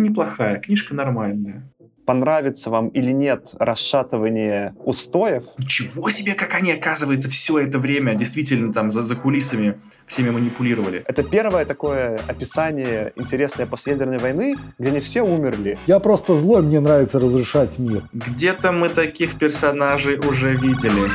книжка неплохая, книжка нормальная понравится вам или нет расшатывание устоев. Ничего себе, как они, оказывается, все это время действительно там за, за кулисами всеми манипулировали. Это первое такое описание интересной послеядерной войны, где не все умерли. Я просто злой, мне нравится разрушать мир. Где-то мы таких персонажей уже видели.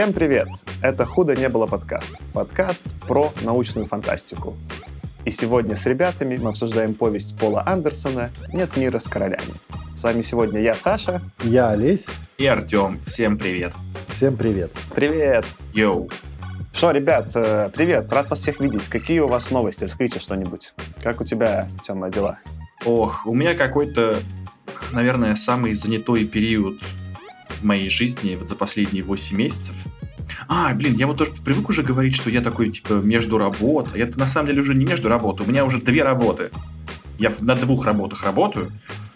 Всем привет! Это «Худо не было» подкаст. Подкаст про научную фантастику. И сегодня с ребятами мы обсуждаем повесть Пола Андерсона «Нет мира с королями». С вами сегодня я, Саша. Я, Олесь. И Артем. Всем привет. Всем привет. Привет. Йоу. Что, ребят, э, привет, рад вас всех видеть. Какие у вас новости? Расскажите что-нибудь. Как у тебя, Тёма, дела? Ох, у меня какой-то, наверное, самый занятой период моей жизни вот за последние 8 месяцев. А, блин, я вот тоже привык уже говорить, что я такой, типа, между работой. Я на самом деле уже не между работой, у меня уже две работы. Я на двух работах работаю.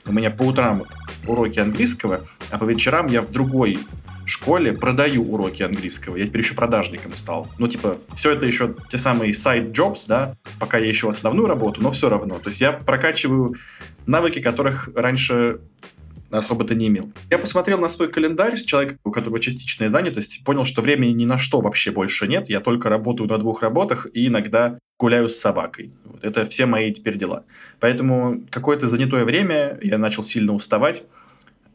У меня по утрам уроки английского, а по вечерам я в другой школе продаю уроки английского. Я теперь еще продажником стал. Ну, типа, все это еще те самые side jobs, да, пока я еще основную работу, но все равно. То есть я прокачиваю навыки, которых раньше особо-то не имел. Я посмотрел на свой календарь с человека, у которого частичная занятость, понял, что времени ни на что вообще больше нет. Я только работаю на двух работах и иногда гуляю с собакой. Вот. Это все мои теперь дела. Поэтому какое-то занятое время я начал сильно уставать.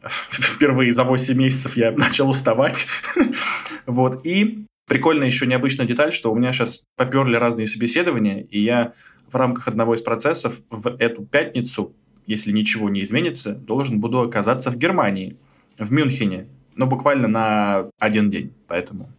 Впервые за 8 месяцев я начал уставать. вот. И прикольная еще необычная деталь, что у меня сейчас поперли разные собеседования, и я в рамках одного из процессов в эту пятницу если ничего не изменится, должен буду оказаться в Германии, в Мюнхене, но буквально на один день, поэтому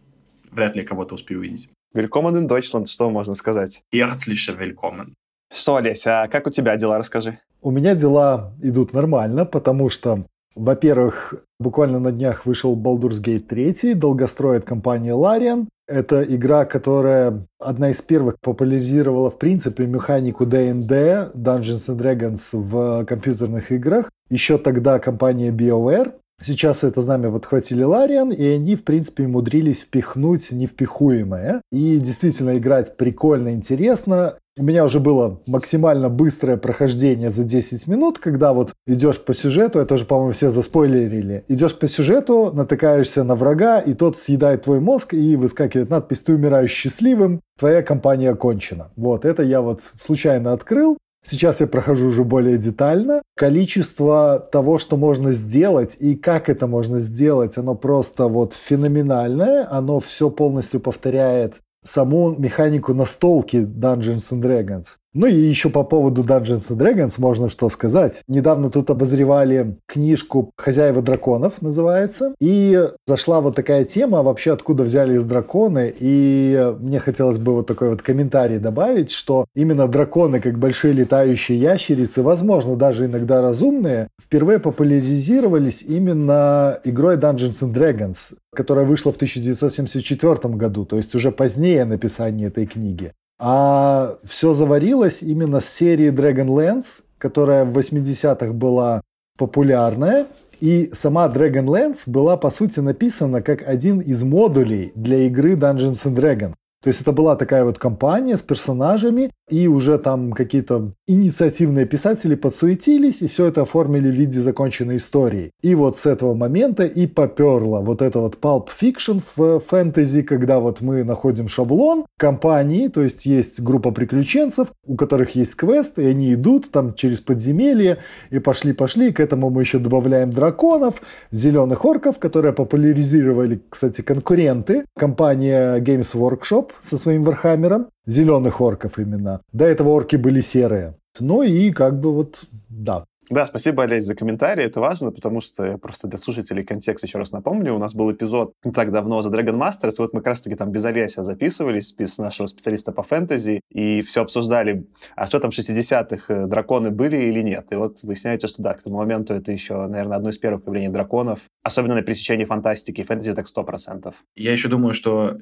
вряд ли кого-то успею увидеть. Willkommen in Deutschland, что можно сказать? Herzlich willkommen. Что, Олеся, а как у тебя дела, расскажи? У меня дела идут нормально, потому что, во-первых, буквально на днях вышел Baldur's Gate 3, долгостроит компания Larian. Это игра, которая одна из первых популяризировала, в принципе, механику D&D, Dungeons and Dragons в компьютерных играх. Еще тогда компания BioWare. Сейчас это знамя подхватили Лариан, и они, в принципе, умудрились впихнуть невпихуемое. И действительно играть прикольно, интересно. У меня уже было максимально быстрое прохождение за 10 минут, когда вот идешь по сюжету, это уже, по-моему, все заспойлерили. Идешь по сюжету, натыкаешься на врага, и тот съедает твой мозг, и выскакивает надпись «Ты умираешь счастливым, твоя компания окончена». Вот, это я вот случайно открыл. Сейчас я прохожу уже более детально. Количество того, что можно сделать и как это можно сделать, оно просто вот феноменальное. Оно все полностью повторяет саму механику настолки Dungeons and Dragons. Ну и еще по поводу Dungeons and Dragons можно что сказать. Недавно тут обозревали книжку «Хозяева драконов» называется. И зашла вот такая тема, вообще откуда взялись драконы. И мне хотелось бы вот такой вот комментарий добавить, что именно драконы, как большие летающие ящерицы, возможно, даже иногда разумные, впервые популяризировались именно игрой Dungeons and Dragons, которая вышла в 1974 году, то есть уже позднее написания этой книги. А все заварилось именно с серии Dragonlance, которая в 80-х была популярная. И сама Dragonlance была, по сути, написана как один из модулей для игры Dungeons and Dragons. То есть это была такая вот компания с персонажами, и уже там какие-то инициативные писатели подсуетились, и все это оформили в виде законченной истории. И вот с этого момента и поперло вот это вот pulp fiction в фэнтези, когда вот мы находим шаблон компании, то есть есть группа приключенцев, у которых есть квест, и они идут там через подземелье, и пошли-пошли, к этому мы еще добавляем драконов, зеленых орков, которые популяризировали, кстати, конкуренты, компания Games Workshop, со своим Вархаммером, зеленых орков именно. До этого орки были серые. Ну и как бы вот, да, да, спасибо, Олесь, за комментарий. Это важно, потому что я просто для слушателей контекст еще раз напомню. У нас был эпизод не так давно за Dragon Masters, вот мы как раз-таки там без Олеся записывались, без нашего специалиста по фэнтези, и все обсуждали, а что там в 60-х, э, драконы были или нет. И вот выясняется, что да, к тому моменту это еще, наверное, одно из первых появлений драконов, особенно на пересечении фантастики фэнтези, так 100%. Я еще думаю, что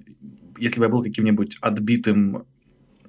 если бы я был каким-нибудь отбитым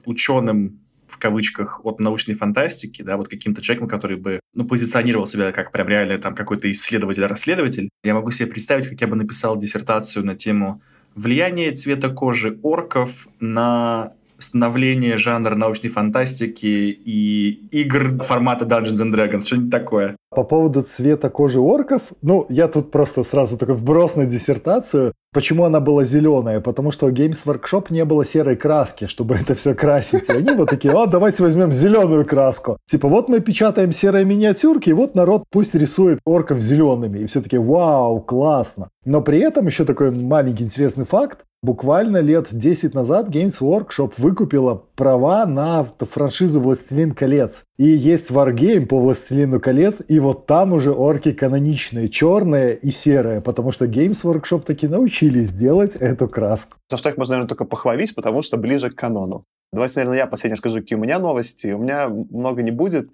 ученым в кавычках от научной фантастики, да, вот каким-то человеком, который бы, ну, позиционировал себя как прям реально там какой-то исследователь-расследователь, я могу себе представить, как я бы написал диссертацию на тему влияние цвета кожи орков на становление жанра научной фантастики и игр формата Dungeons and Dragons, что-нибудь такое. По поводу цвета кожи орков, ну, я тут просто сразу такой вброс на диссертацию. Почему она была зеленая? Потому что у Games Workshop не было серой краски, чтобы это все красить. И они вот такие, о, давайте возьмем зеленую краску. Типа, вот мы печатаем серые миниатюрки, и вот народ пусть рисует орков зелеными. И все таки вау, классно. Но при этом еще такой маленький интересный факт. Буквально лет 10 назад Games Workshop выкупила права на франшизу «Властелин колец». И есть Wargame по «Властелину колец», и вот там уже орки каноничные, черные и серые, потому что Games Workshop таки научились делать эту краску. За что их можно, наверное, только похвалить, потому что ближе к канону. Давайте, наверное, я последнее скажу, какие у меня новости. У меня много не будет.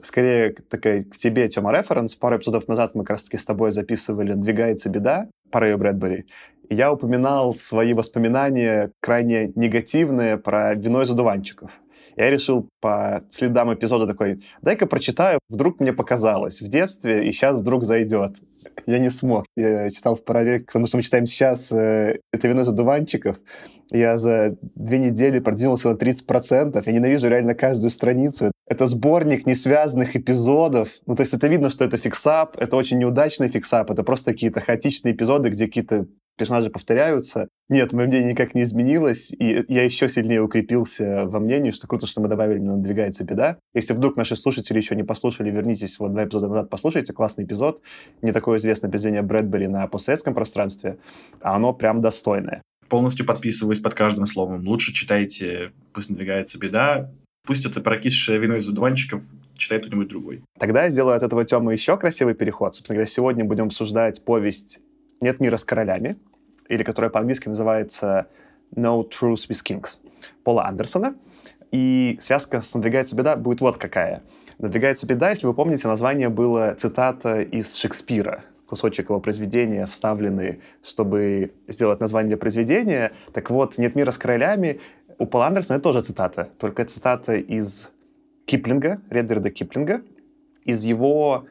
Скорее, такая к тебе, Тёма, референс. Пару эпизодов назад мы как раз-таки с тобой записывали «Двигается беда» по Рэю Брэдбери я упоминал свои воспоминания крайне негативные про вино из одуванчиков. Я решил по следам эпизода такой, дай-ка прочитаю, вдруг мне показалось в детстве, и сейчас вдруг зайдет. Я не смог. Я читал в параллель к тому, что мы читаем сейчас, э, это вино из одуванчиков. Я за две недели продвинулся на 30%. Я ненавижу реально каждую страницу. Это сборник несвязанных эпизодов. Ну, то есть это видно, что это fix-up. Это очень неудачный fix-up. Это просто какие-то хаотичные эпизоды, где какие-то персонажи повторяются. Нет, мое мнение никак не изменилось, и я еще сильнее укрепился во мнении, что круто, что мы добавили именно «Надвигается беда». Если вдруг наши слушатели еще не послушали, вернитесь вот два эпизода назад, послушайте, классный эпизод. Не такое известное произведение Брэдбери на постсоветском пространстве, а оно прям достойное. Полностью подписываюсь под каждым словом. Лучше читайте «Пусть надвигается беда», Пусть это прокисшее вино из одуванчиков читает кто-нибудь другой. Тогда я сделаю от этого темы еще красивый переход. Собственно говоря, сегодня будем обсуждать повесть «Нет мира с королями», или которая по-английски называется No Truth with Kings Пола Андерсона. И связка с «Надвигается беда» будет вот какая. «Надвигается беда», если вы помните, название было цитата из Шекспира, кусочек его произведения, вставленный, чтобы сделать название для произведения. Так вот, «Нет мира с королями» у Пола Андерсона это тоже цитата, только цитата из Киплинга, Редверда Киплинга, из его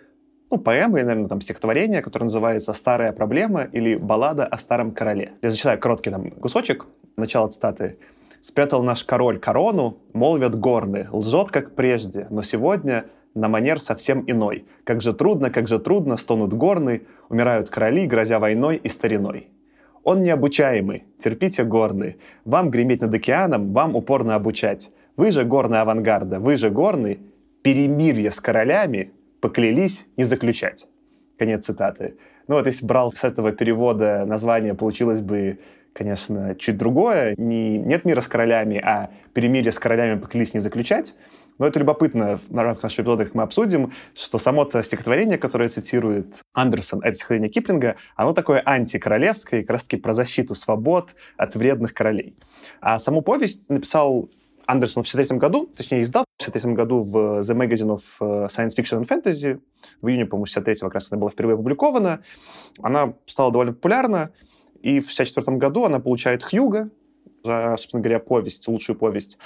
ну, поэма, или, наверное, там, стихотворение, которое называется «Старая проблема» или «Баллада о старом короле». Я зачитаю короткий там кусочек, начало цитаты. «Спрятал наш король корону, молвят горны, лжет, как прежде, но сегодня на манер совсем иной. Как же трудно, как же трудно, стонут горны, умирают короли, грозя войной и стариной. Он необучаемый, терпите горны, вам греметь над океаном, вам упорно обучать. Вы же горные авангарда, вы же горный, перемирие с королями, поклялись не заключать. Конец цитаты. Ну вот если брал с этого перевода название, получилось бы, конечно, чуть другое. Не «Нет мира с королями», а «Перемирие с королями поклялись не заключать». Но это любопытно, на рамках нашего эпизода, мы обсудим, что само-то стихотворение, которое цитирует Андерсон, это стихотворение Киплинга, оно такое антикоролевское, как раз-таки про защиту свобод от вредных королей. А саму повесть написал Андерсон в 1963 году, точнее, издал 1963 году в The Magazine of э, Science Fiction and Fantasy. В июне, по-моему, 63 как раз она была впервые опубликована. Она стала довольно популярна, и в 1964 году она получает Хьюга за, собственно говоря, повесть, лучшую повесть.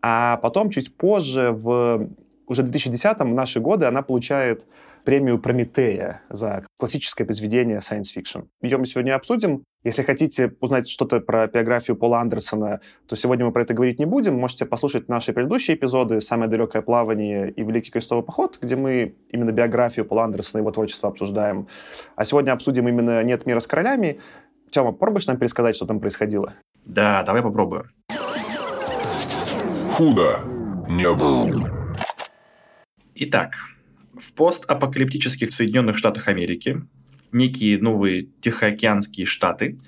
А потом, чуть позже, в уже в 2010-м, в наши годы, она получает премию Прометея за классическое произведение science fiction. Ее мы сегодня обсудим. Если хотите узнать что-то про биографию Пола Андерсона, то сегодня мы про это говорить не будем. Можете послушать наши предыдущие эпизоды «Самое далекое плавание» и «Великий крестовый поход», где мы именно биографию Пола Андерсона и его творчество обсуждаем. А сегодня обсудим именно «Нет мира с королями». Тёма, попробуешь нам пересказать, что там происходило? Да, давай попробую. Худо не было. Итак, в постапокалиптических Соединенных Штатах Америки некие новые Тихоокеанские Штаты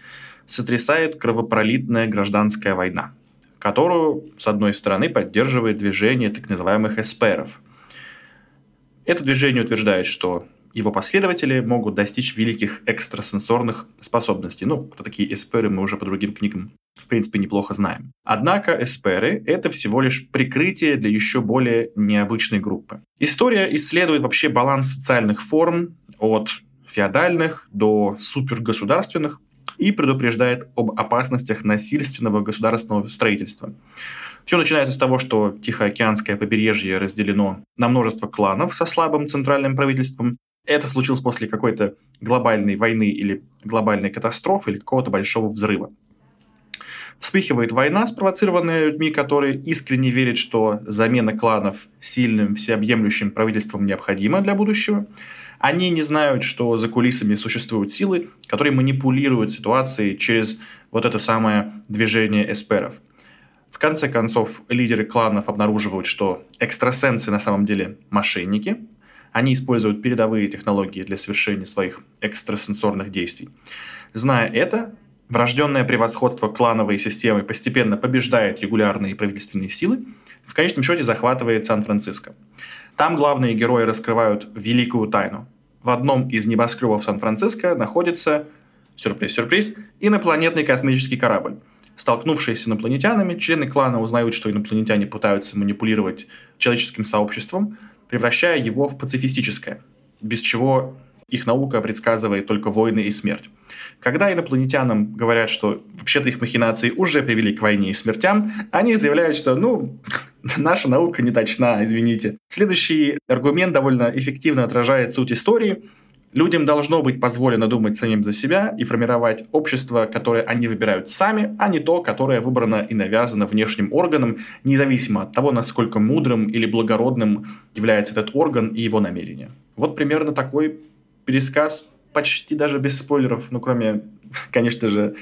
сотрясает кровопролитная гражданская война, которую, с одной стороны, поддерживает движение так называемых эсперов. Это движение утверждает, что его последователи могут достичь великих экстрасенсорных способностей. Ну, кто такие эсперы, мы уже по другим книгам в принципе, неплохо знаем. Однако эсперы — это всего лишь прикрытие для еще более необычной группы. История исследует вообще баланс социальных форм от феодальных до супергосударственных, и предупреждает об опасностях насильственного государственного строительства. Все начинается с того, что Тихоокеанское побережье разделено на множество кланов со слабым центральным правительством. Это случилось после какой-то глобальной войны или глобальной катастрофы или какого-то большого взрыва. Вспыхивает война, спровоцированная людьми, которые искренне верят, что замена кланов сильным, всеобъемлющим правительством необходима для будущего. Они не знают, что за кулисами существуют силы, которые манипулируют ситуацией через вот это самое движение эсперов. В конце концов, лидеры кланов обнаруживают, что экстрасенсы на самом деле мошенники. Они используют передовые технологии для совершения своих экстрасенсорных действий. Зная это, Врожденное превосходство клановой системы постепенно побеждает регулярные правительственные силы, в конечном счете захватывает Сан-Франциско. Там главные герои раскрывают великую тайну. В одном из небоскребов Сан-Франциско находится, сюрприз-сюрприз, инопланетный космический корабль. Столкнувшись с инопланетянами, члены клана узнают, что инопланетяне пытаются манипулировать человеческим сообществом, превращая его в пацифистическое, без чего их наука предсказывает только войны и смерть. Когда инопланетянам говорят, что вообще-то их махинации уже привели к войне и смертям, они заявляют, что, ну, наша наука не точна, извините. Следующий аргумент довольно эффективно отражает суть истории. Людям должно быть позволено думать самим за себя и формировать общество, которое они выбирают сами, а не то, которое выбрано и навязано внешним органом, независимо от того, насколько мудрым или благородным является этот орган и его намерения. Вот примерно такой пересказ почти даже без спойлеров, ну, кроме, конечно же,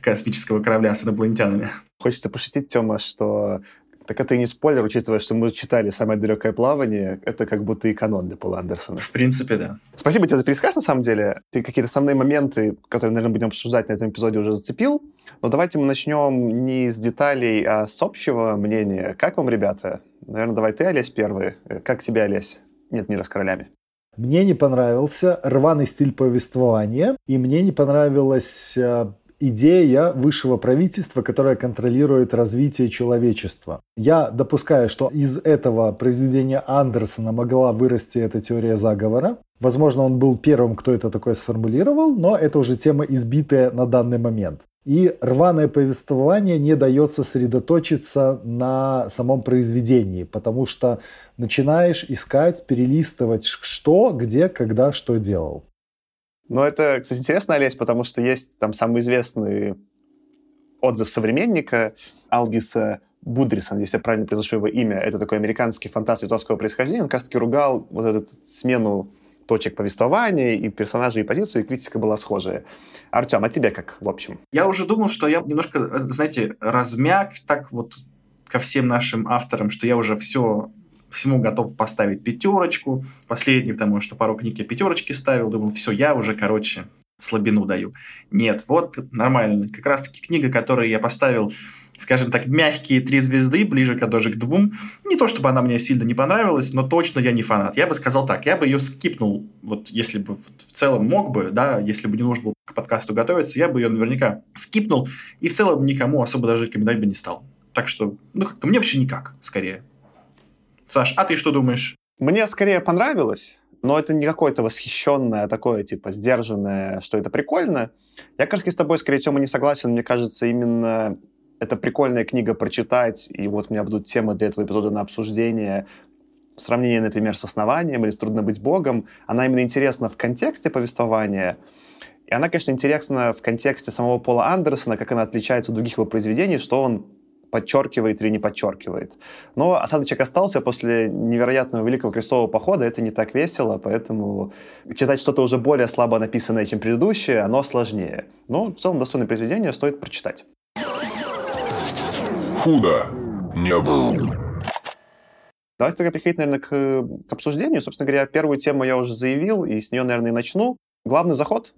космического корабля с инопланетянами. Хочется пошутить, Тёма, что так это и не спойлер, учитывая, что мы читали «Самое далекое плавание». Это как будто и канон для Пола Андерсона. В принципе, да. Спасибо тебе за пересказ, на самом деле. Ты какие-то основные моменты, которые, наверное, будем обсуждать на этом эпизоде, уже зацепил. Но давайте мы начнем не с деталей, а с общего мнения. Как вам, ребята? Наверное, давай ты, Олесь, первый. Как тебе, Олесь? Нет мира с королями. Мне не понравился рваный стиль повествования, и мне не понравилась э, идея высшего правительства, которое контролирует развитие человечества. Я допускаю, что из этого произведения Андерсона могла вырасти эта теория заговора. Возможно, он был первым, кто это такое сформулировал, но это уже тема избитая на данный момент. И рваное повествование не дает сосредоточиться на самом произведении, потому что начинаешь искать, перелистывать, что, где, когда, что делал. Ну, это, кстати, интересно, Олесь, потому что есть там самый известный отзыв современника Алгиса Будриса, если я правильно произношу его имя. Это такой американский фантаст литовского происхождения. Он как раз-таки ругал вот эту смену точек повествования, и персонажей, и позицию, и критика была схожая. Артем, а тебе как, в общем? Я уже думал, что я немножко, знаете, размяк так вот ко всем нашим авторам, что я уже все всему готов поставить пятерочку. Последний, потому что пару книг я пятерочки ставил. Думал, все, я уже, короче, слабину даю. Нет, вот нормально. Как раз-таки книга, которую я поставил скажем так, мягкие три звезды, ближе к даже к двум. Не то, чтобы она мне сильно не понравилась, но точно я не фанат. Я бы сказал так, я бы ее скипнул, вот если бы в целом мог бы, да, если бы не нужно было к подкасту готовиться, я бы ее наверняка скипнул и в целом никому особо даже рекомендовать бы не стал. Так что, ну, как мне вообще никак, скорее. Саш, а ты что думаешь? Мне скорее понравилось, но это не какое-то восхищенное, а такое, типа, сдержанное, что это прикольно. Я, раз с тобой, скорее, Тёма, не согласен. Мне кажется, именно это прикольная книга прочитать, и вот у меня будут темы для этого эпизода на обсуждение. Сравнение, например, с «Основанием» или с «Трудно быть Богом». Она именно интересна в контексте повествования, и она, конечно, интересна в контексте самого Пола Андерсона, как она отличается от других его произведений, что он подчеркивает или не подчеркивает. Но осадочек остался после невероятного Великого Крестового Похода, это не так весело, поэтому читать что-то уже более слабо написанное, чем предыдущее, оно сложнее. Но в целом достойное произведение стоит прочитать худо не было. Давайте тогда переходить, наверное, к, к обсуждению. Собственно говоря, первую тему я уже заявил, и с нее, наверное, и начну. Главный заход,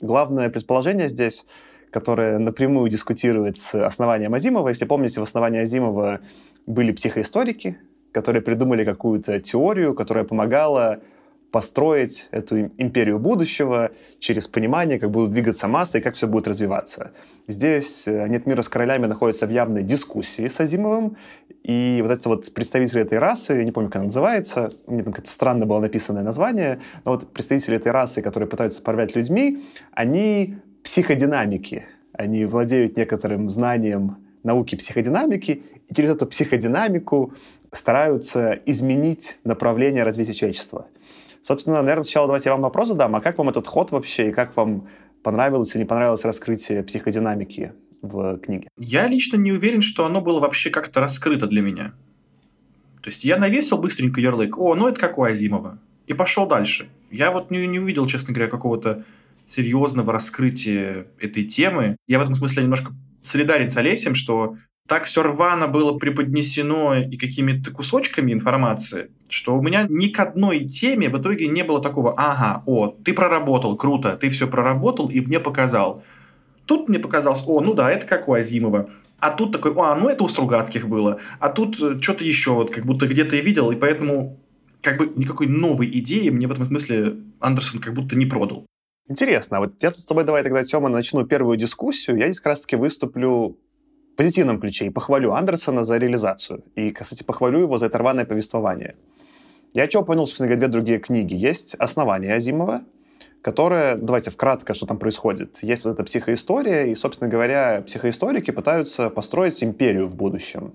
главное предположение здесь, которое напрямую дискутирует с основанием Азимова. Если помните, в основании Азимова были психоисторики, которые придумали какую-то теорию, которая помогала построить эту империю будущего через понимание, как будут двигаться массы и как все будет развиваться. Здесь э, «Нет мира с королями» находится в явной дискуссии с Азимовым, и вот эти вот представители этой расы, я не помню, как она называется, мне там как-то странно было написанное название, но вот представители этой расы, которые пытаются управлять людьми, они психодинамики. Они владеют некоторым знанием науки психодинамики, и через эту психодинамику стараются изменить направление развития человечества. Собственно, наверное, сначала давайте я вам вопрос задам. А как вам этот ход вообще, и как вам понравилось или не понравилось раскрытие психодинамики в книге? Я лично не уверен, что оно было вообще как-то раскрыто для меня. То есть я навесил быстренько ярлык, о, ну это как у Азимова, и пошел дальше. Я вот не, не увидел, честно говоря, какого-то серьезного раскрытия этой темы. Я в этом смысле немножко солидарен с Олесем, что так все рвано было преподнесено и какими-то кусочками информации, что у меня ни к одной теме в итоге не было такого, ага, о, ты проработал, круто, ты все проработал и мне показал. Тут мне показалось, о, ну да, это как у Азимова. А тут такой, а, ну это у Стругацких было. А тут э, что-то еще, вот как будто где-то я видел, и поэтому как бы никакой новой идеи мне в этом смысле Андерсон как будто не продал. Интересно. А вот я тут с тобой давай тогда, Тёма, начну первую дискуссию. Я здесь как раз-таки выступлю в позитивном ключе и похвалю Андерсона за реализацию. И, кстати, похвалю его за это рваное повествование. Я что понял, собственно говоря, две другие книги. Есть «Основание Азимова», которое, давайте вкратко, что там происходит. Есть вот эта психоистория, и, собственно говоря, психоисторики пытаются построить империю в будущем.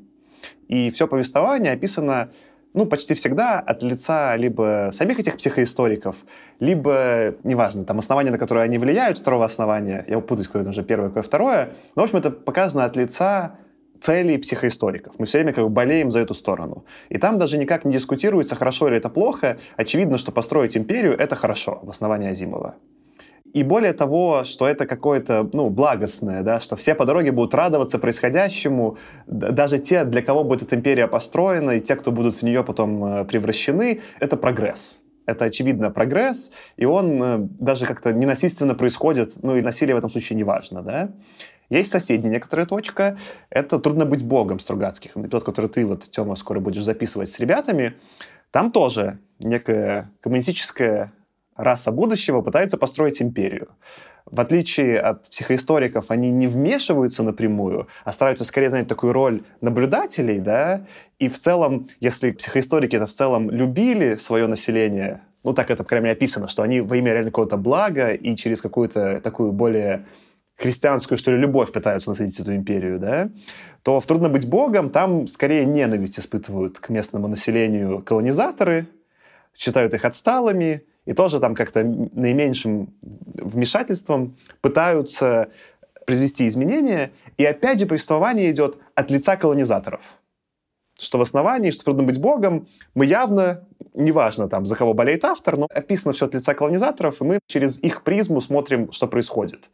И все повествование описано ну, почти всегда от лица либо самих этих психоисториков, либо, неважно, там основания, на которые они влияют, второго основания, я путаюсь, какое уже первое, какое второе, но, в общем, это показано от лица целей психоисториков. Мы все время как бы болеем за эту сторону. И там даже никак не дискутируется, хорошо или это плохо. Очевидно, что построить империю — это хорошо в основании Азимова. И более того, что это какое-то, ну, благостное, да, что все по дороге будут радоваться происходящему, даже те, для кого будет эта империя построена, и те, кто будут в нее потом э, превращены, это прогресс. Это, очевидно, прогресс, и он э, даже как-то ненасильственно происходит, ну, и насилие в этом случае не важно, да. Есть соседняя некоторая точка, это «Трудно быть богом» Стругацких, эпизод, который ты, вот, Тёма, скоро будешь записывать с ребятами. Там тоже некая коммунистическая раса будущего пытается построить империю. В отличие от психоисториков, они не вмешиваются напрямую, а стараются скорее занять такую роль наблюдателей, да, и в целом, если психоисторики это в целом любили свое население, ну так это, по крайней мере, описано, что они во имя реально какого-то блага и через какую-то такую более христианскую, что ли, любовь пытаются насадить эту империю, да, то в «Трудно быть богом» там скорее ненависть испытывают к местному населению колонизаторы, считают их отсталыми, и тоже там как-то наименьшим вмешательством пытаются произвести изменения. И опять же повествование идет от лица колонизаторов. Что в основании, что трудно быть богом, мы явно, неважно там, за кого болеет автор, но описано все от лица колонизаторов, и мы через их призму смотрим, что происходит.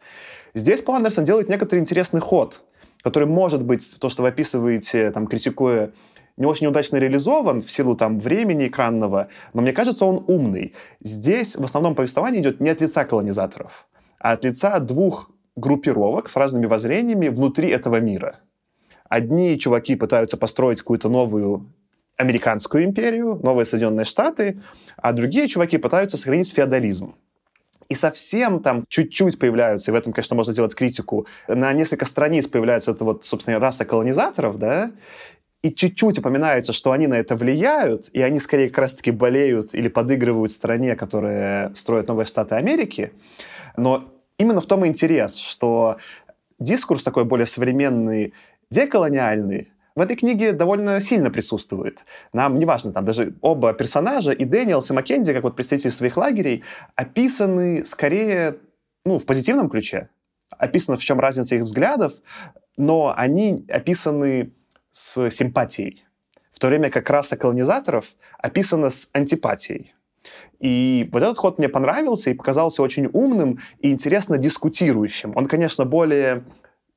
Здесь Пол Андерсон делает некоторый интересный ход, который может быть то, что вы описываете, там, критикуя не очень удачно реализован в силу там времени экранного, но мне кажется, он умный. Здесь в основном повествование идет не от лица колонизаторов, а от лица двух группировок с разными воззрениями внутри этого мира. Одни чуваки пытаются построить какую-то новую американскую империю, новые Соединенные Штаты, а другие чуваки пытаются сохранить феодализм. И совсем там чуть-чуть появляются, и в этом, конечно, можно сделать критику, на несколько страниц появляются это вот, собственно, раса колонизаторов, да, и чуть-чуть упоминается, что они на это влияют, и они скорее как раз-таки болеют или подыгрывают стране, которая строит новые штаты Америки. Но именно в том и интерес, что дискурс такой более современный, деколониальный, в этой книге довольно сильно присутствует. Нам неважно, там даже оба персонажа, и Дэниелс, и Маккензи, как вот представители своих лагерей, описаны скорее ну, в позитивном ключе. Описано, в чем разница их взглядов, но они описаны с симпатией, в то время как раса колонизаторов описана с антипатией. И вот этот ход мне понравился и показался очень умным и интересно дискутирующим. Он, конечно, более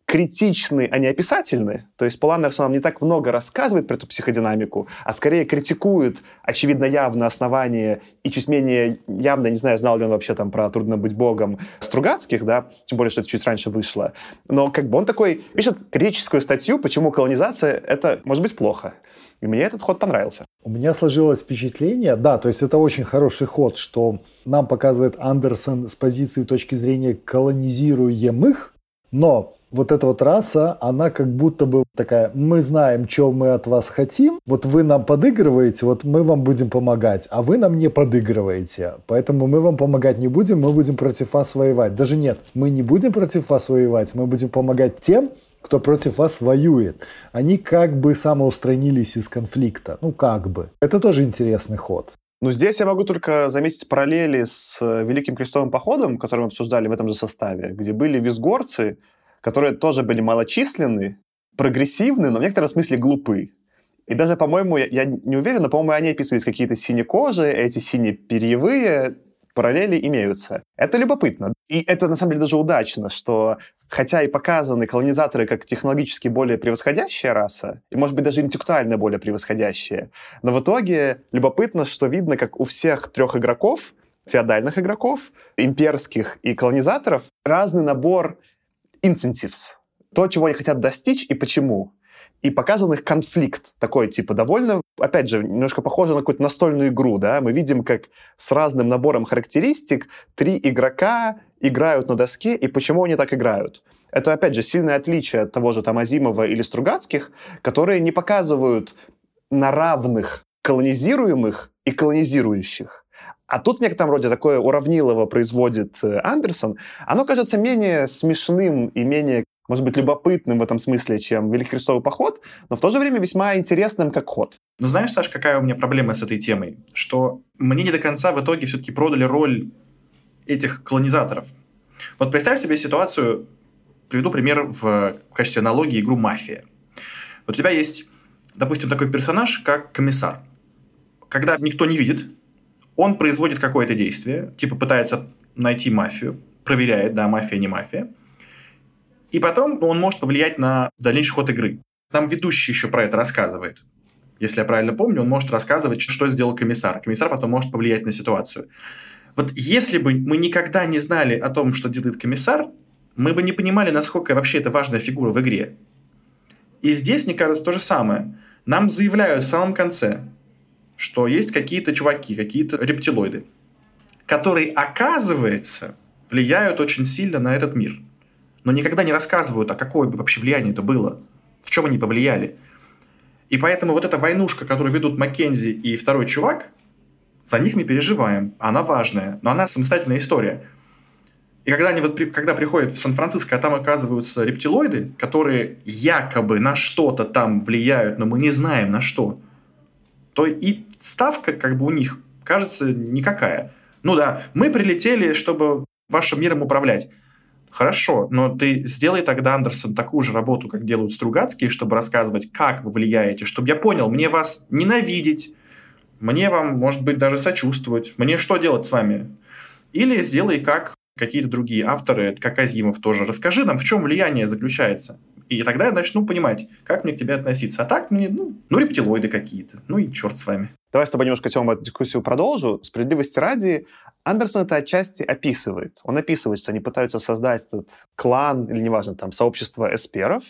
критичны, а не описательны. То есть Пол Андерсон нам не так много рассказывает про эту психодинамику, а скорее критикует, очевидно, явно основание и чуть менее явно, не знаю, знал ли он вообще там про «Трудно быть богом» Стругацких, да, тем более, что это чуть раньше вышло. Но как бы он такой пишет критическую статью, почему колонизация — это может быть плохо. И мне этот ход понравился. У меня сложилось впечатление, да, то есть это очень хороший ход, что нам показывает Андерсон с позиции точки зрения колонизируемых, Но вот эта вот раса, она как будто бы такая, мы знаем, что мы от вас хотим, вот вы нам подыгрываете, вот мы вам будем помогать, а вы нам не подыгрываете, поэтому мы вам помогать не будем, мы будем против вас воевать. Даже нет, мы не будем против вас воевать, мы будем помогать тем, кто против вас воюет. Они как бы самоустранились из конфликта. Ну, как бы. Это тоже интересный ход. Ну, здесь я могу только заметить параллели с э, Великим Крестовым походом, который мы обсуждали в этом же составе, где были визгорцы, которые тоже были малочисленны, прогрессивны, но в некотором смысле глупы. И даже, по-моему, я, я не уверен, но, по-моему, они описывались какие-то синекожие, эти синеперьевые, параллели имеются. Это любопытно. И это, на самом деле, даже удачно, что хотя и показаны колонизаторы как технологически более превосходящая раса, и, может быть, даже интеллектуально более превосходящая, но в итоге любопытно, что видно, как у всех трех игроков, феодальных игроков, имперских и колонизаторов, разный набор incentives. То, чего они хотят достичь и почему и показан их конфликт такой, типа, довольно, опять же, немножко похоже на какую-то настольную игру, да, мы видим, как с разным набором характеристик три игрока играют на доске, и почему они так играют. Это, опять же, сильное отличие от того же там Азимова или Стругацких, которые не показывают на равных колонизируемых и колонизирующих. А тут в некотором роде такое уравнилово производит э, Андерсон. Оно кажется менее смешным и менее может быть, любопытным в этом смысле, чем Великий Крестовый поход, но в то же время весьма интересным как ход. Ну, знаешь, Саш, какая у меня проблема с этой темой? Что мне не до конца в итоге все-таки продали роль этих колонизаторов. Вот представь себе ситуацию, приведу пример в качестве аналогии игру «Мафия». Вот у тебя есть, допустим, такой персонаж, как комиссар. Когда никто не видит, он производит какое-то действие, типа пытается найти мафию, проверяет, да, мафия, не мафия – и потом он может повлиять на дальнейший ход игры. Там ведущий еще про это рассказывает. Если я правильно помню, он может рассказывать, что сделал комиссар. Комиссар потом может повлиять на ситуацию. Вот если бы мы никогда не знали о том, что делает комиссар, мы бы не понимали, насколько вообще это важная фигура в игре. И здесь, мне кажется, то же самое. Нам заявляют в самом конце, что есть какие-то чуваки, какие-то рептилоиды, которые, оказывается, влияют очень сильно на этот мир но никогда не рассказывают, а какое бы вообще влияние это было, в чем они повлияли. И поэтому вот эта войнушка, которую ведут Маккензи и второй чувак, за них мы переживаем, она важная, но она самостоятельная история. И когда они вот когда приходят в Сан-Франциско, а там оказываются рептилоиды, которые якобы на что-то там влияют, но мы не знаем на что, то и ставка как бы у них кажется никакая. Ну да, мы прилетели, чтобы вашим миром управлять. Хорошо, но ты сделай тогда, Андерсон, такую же работу, как делают Стругацкие, чтобы рассказывать, как вы влияете, чтобы я понял, мне вас ненавидеть, мне вам, может быть, даже сочувствовать, мне что делать с вами? Или сделай как какие-то другие авторы, как Азимов тоже. Расскажи нам, в чем влияние заключается. И тогда я начну понимать, как мне к тебе относиться. А так мне, ну, ну рептилоиды какие-то. Ну и черт с вами. Давай с тобой немножко, Тёма, эту дискуссию продолжу. Справедливости ради, Андерсон это отчасти описывает. Он описывает, что они пытаются создать этот клан, или неважно, там, сообщество эсперов,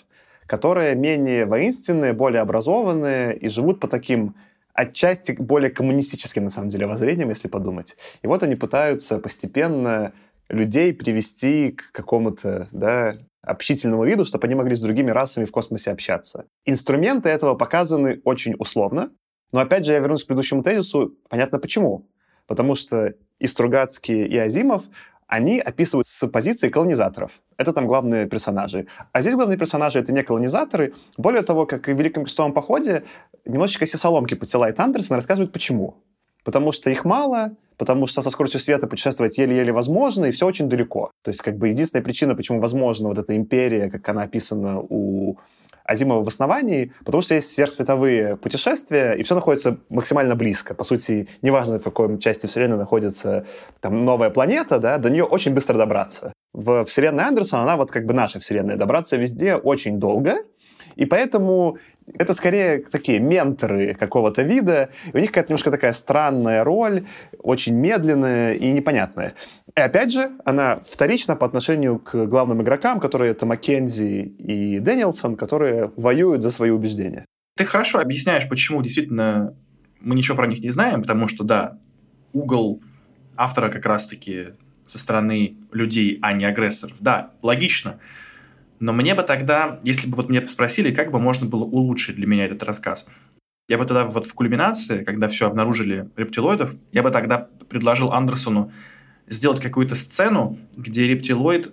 которые менее воинственные, более образованные и живут по таким отчасти более коммунистическим, на самом деле, воззрениям, если подумать. И вот они пытаются постепенно людей привести к какому-то да, общительному виду, чтобы они могли с другими расами в космосе общаться. Инструменты этого показаны очень условно, но опять же я вернусь к предыдущему тезису, понятно почему. Потому что и Стругацкий, и Азимов, они описывают с позиции колонизаторов. Это там главные персонажи. А здесь главные персонажи — это не колонизаторы. Более того, как и в Великом крестовом походе, немножечко все соломки подсылает Андерсон, рассказывает почему. Потому что их мало, потому что со скоростью света путешествовать еле-еле возможно, и все очень далеко. То есть, как бы, единственная причина, почему возможна вот эта империя, как она описана у Азимова в основании, потому что есть сверхсветовые путешествия, и все находится максимально близко. По сути, неважно, в какой части Вселенной находится там новая планета, да, до нее очень быстро добраться. В Вселенной Андерсона она вот как бы наша Вселенная. Добраться везде очень долго, и поэтому это скорее такие менторы какого-то вида. И у них какая-то немножко такая странная роль, очень медленная и непонятная. И опять же, она вторична по отношению к главным игрокам, которые это Маккензи и Дэнилсон, которые воюют за свои убеждения. Ты хорошо объясняешь, почему действительно мы ничего про них не знаем, потому что, да, угол автора как раз-таки со стороны людей, а не агрессоров. Да, логично. Но мне бы тогда, если бы вот меня спросили, как бы можно было улучшить для меня этот рассказ, я бы тогда вот в кульминации, когда все обнаружили рептилоидов, я бы тогда предложил Андерсону сделать какую-то сцену, где рептилоид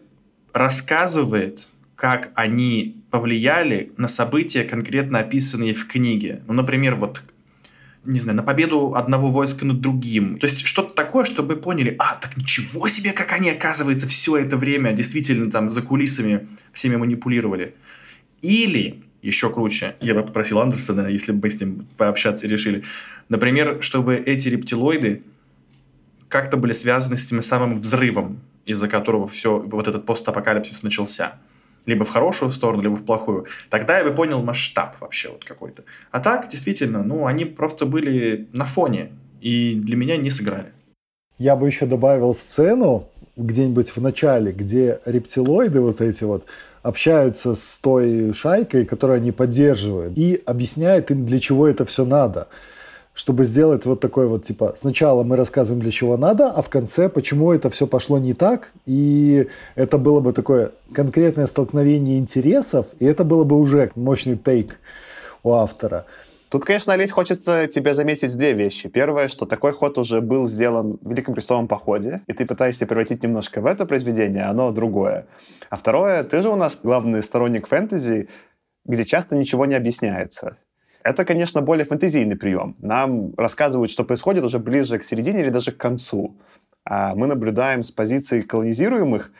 рассказывает, как они повлияли на события, конкретно описанные в книге. Ну, например, вот не знаю, на победу одного войска над другим. То есть что-то такое, чтобы поняли, а, так ничего себе, как они, оказывается, все это время действительно там за кулисами всеми манипулировали. Или, еще круче, я бы попросил Андерсона, если бы мы с ним пообщаться решили, например, чтобы эти рептилоиды как-то были связаны с тем самым взрывом, из-за которого все, вот этот постапокалипсис начался либо в хорошую сторону, либо в плохую, тогда я бы понял масштаб вообще вот какой-то. А так, действительно, ну, они просто были на фоне, и для меня не сыграли. Я бы еще добавил сцену где-нибудь в начале, где рептилоиды вот эти вот общаются с той шайкой, которую они поддерживают, и объясняет им, для чего это все надо чтобы сделать вот такой вот, типа, сначала мы рассказываем, для чего надо, а в конце, почему это все пошло не так, и это было бы такое конкретное столкновение интересов, и это было бы уже мощный тейк у автора. Тут, конечно, Олесь, хочется тебе заметить две вещи. Первое, что такой ход уже был сделан в Великом крестовом походе, и ты пытаешься превратить немножко в это произведение, оно другое. А второе, ты же у нас главный сторонник фэнтези, где часто ничего не объясняется. Это, конечно, более фэнтезийный прием. Нам рассказывают, что происходит уже ближе к середине или даже к концу. А мы наблюдаем с позиции колонизируемых.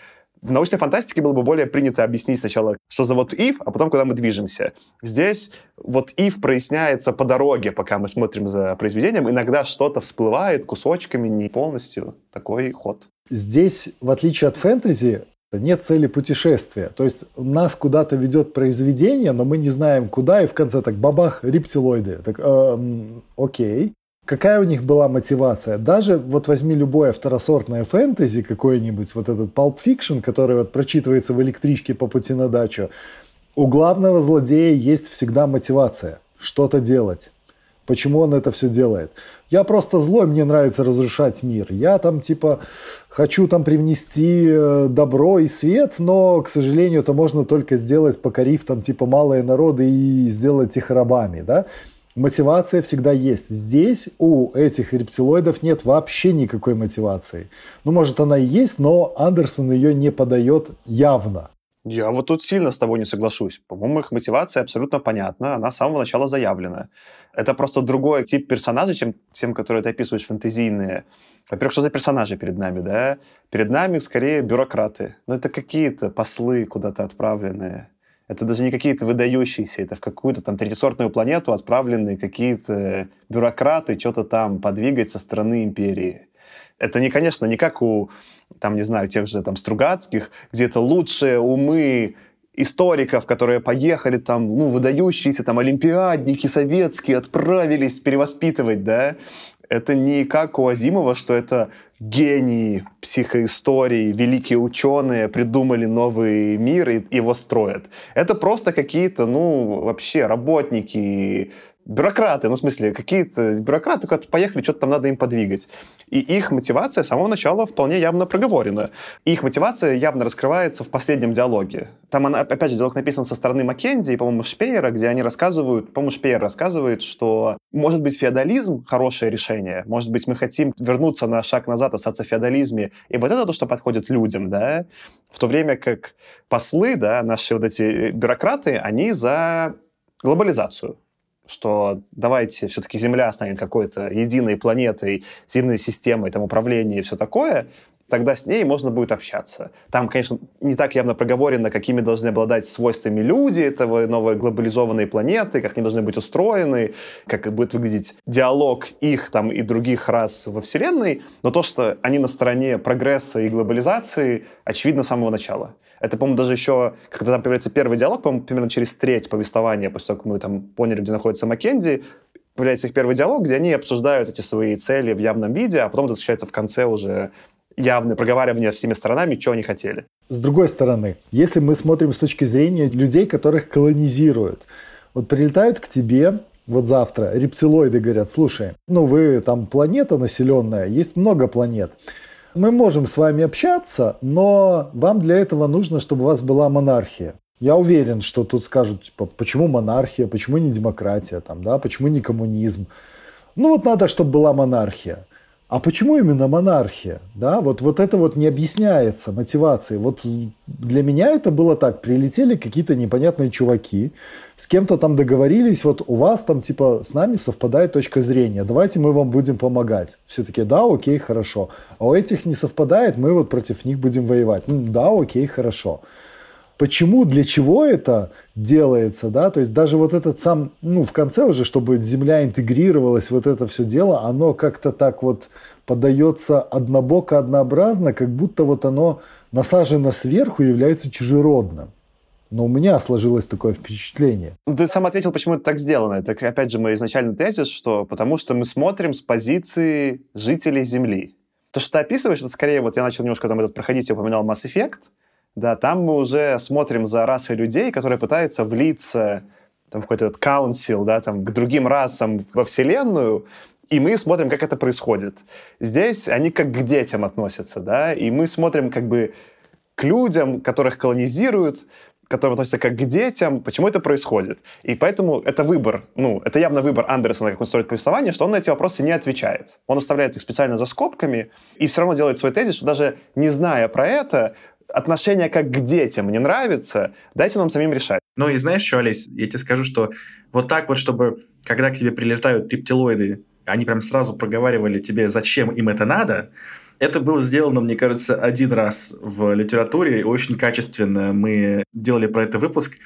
В научной фантастике было бы более принято объяснить сначала, что за вот if, а потом, куда мы движемся. Здесь вот if проясняется по дороге, пока мы смотрим за произведением. Иногда что-то всплывает кусочками, не полностью. Такой ход. Здесь, в отличие от фэнтези, нет цели путешествия. То есть нас куда-то ведет произведение, но мы не знаем куда, и в конце так бабах, рептилоиды. Так, эм, окей. Какая у них была мотивация? Даже вот возьми любое второсортное фэнтези, какой-нибудь, вот этот Pulp Fiction, который вот прочитывается в электричке по пути на дачу, у главного злодея есть всегда мотивация что-то делать. Почему он это все делает? Я просто злой, мне нравится разрушать мир. Я там типа хочу там привнести э, добро и свет, но, к сожалению, это можно только сделать, покорив там типа малые народы и сделать их рабами, да? Мотивация всегда есть. Здесь у этих рептилоидов нет вообще никакой мотивации. Ну, может, она и есть, но Андерсон ее не подает явно. Я вот тут сильно с тобой не соглашусь. По-моему, их мотивация абсолютно понятна, она с самого начала заявлена. Это просто другой тип персонажей, чем тем, которые ты описываешь фэнтезийные. Во-первых, что за персонажи перед нами, да? Перед нами скорее бюрократы. Ну, это какие-то послы куда-то отправленные. Это даже не какие-то выдающиеся, это в какую-то там третьесортную планету отправленные какие-то бюрократы, что-то там подвигать со стороны империи. Это не, конечно, не как у, там, не знаю, тех же там Стругацких, где это лучшие умы историков, которые поехали там, ну, выдающиеся там олимпиадники советские, отправились перевоспитывать, да, это не как у Азимова, что это гении психоистории, великие ученые придумали новый мир и его строят. Это просто какие-то, ну, вообще работники бюрократы, ну, в смысле, какие-то бюрократы куда-то поехали, что-то там надо им подвигать. И их мотивация с самого начала вполне явно проговорена. их мотивация явно раскрывается в последнем диалоге. Там, она, опять же, диалог написан со стороны Маккензи и, по-моему, Шпеера, где они рассказывают, по-моему, Шпеер рассказывает, что, может быть, феодализм — хорошее решение, может быть, мы хотим вернуться на шаг назад, остаться в феодализме, и вот это то, что подходит людям, да, в то время как послы, да, наши вот эти бюрократы, они за глобализацию что давайте все-таки Земля станет какой-то единой планетой, единой системой там, управления и все такое, тогда с ней можно будет общаться. Там, конечно, не так явно проговорено, какими должны обладать свойствами люди этого новой глобализованной планеты, как они должны быть устроены, как будет выглядеть диалог их там и других рас во Вселенной, но то, что они на стороне прогресса и глобализации, очевидно с самого начала. Это, по-моему, даже еще, когда там появляется первый диалог, по-моему, примерно через треть повествования, после того, как мы там поняли, где находится Маккензи, появляется их первый диалог, где они обсуждают эти свои цели в явном виде, а потом это встречается в конце уже явное проговаривание всеми сторонами, что они хотели. С другой стороны, если мы смотрим с точки зрения людей, которых колонизируют, вот прилетают к тебе вот завтра рептилоиды говорят, слушай, ну вы там планета населенная, есть много планет. Мы можем с вами общаться, но вам для этого нужно, чтобы у вас была монархия. Я уверен, что тут скажут, типа, почему монархия, почему не демократия, там, да, почему не коммунизм. Ну вот надо, чтобы была монархия. А почему именно монархия? Да, вот, вот это вот не объясняется мотивацией. Вот для меня это было так. Прилетели какие-то непонятные чуваки, с кем-то там договорились, вот у вас там типа с нами совпадает точка зрения, давайте мы вам будем помогать. Все таки да, окей, хорошо. А у этих не совпадает, мы вот против них будем воевать. Ну, да, окей, хорошо почему, для чего это делается, да, то есть даже вот этот сам, ну, в конце уже, чтобы земля интегрировалась, вот это все дело, оно как-то так вот подается однобоко, однообразно, как будто вот оно насажено сверху и является чужеродным. Но у меня сложилось такое впечатление. Ну, ты сам ответил, почему это так сделано. Это, опять же, мой изначальный тезис, что потому что мы смотрим с позиции жителей Земли. То, что ты описываешь, это скорее, вот я начал немножко там этот проходить, я упоминал Mass Effect, да, там мы уже смотрим за расой людей, которые пытаются влиться там, в какой-то каунсил, да, там, к другим расам во Вселенную, и мы смотрим, как это происходит. Здесь они как к детям относятся, да, и мы смотрим как бы к людям, которых колонизируют, которые относятся как к детям, почему это происходит. И поэтому это выбор, ну, это явно выбор Андерсона, как он строит повествование, что он на эти вопросы не отвечает. Он оставляет их специально за скобками и все равно делает свой тезис, что даже не зная про это, отношение как к детям не нравится, дайте нам самим решать. Ну и знаешь что, Олесь, я тебе скажу, что вот так вот, чтобы, когда к тебе прилетают рептилоиды, они прям сразу проговаривали тебе, зачем им это надо, это было сделано, мне кажется, один раз в литературе, очень качественно. Мы делали про это выпуск.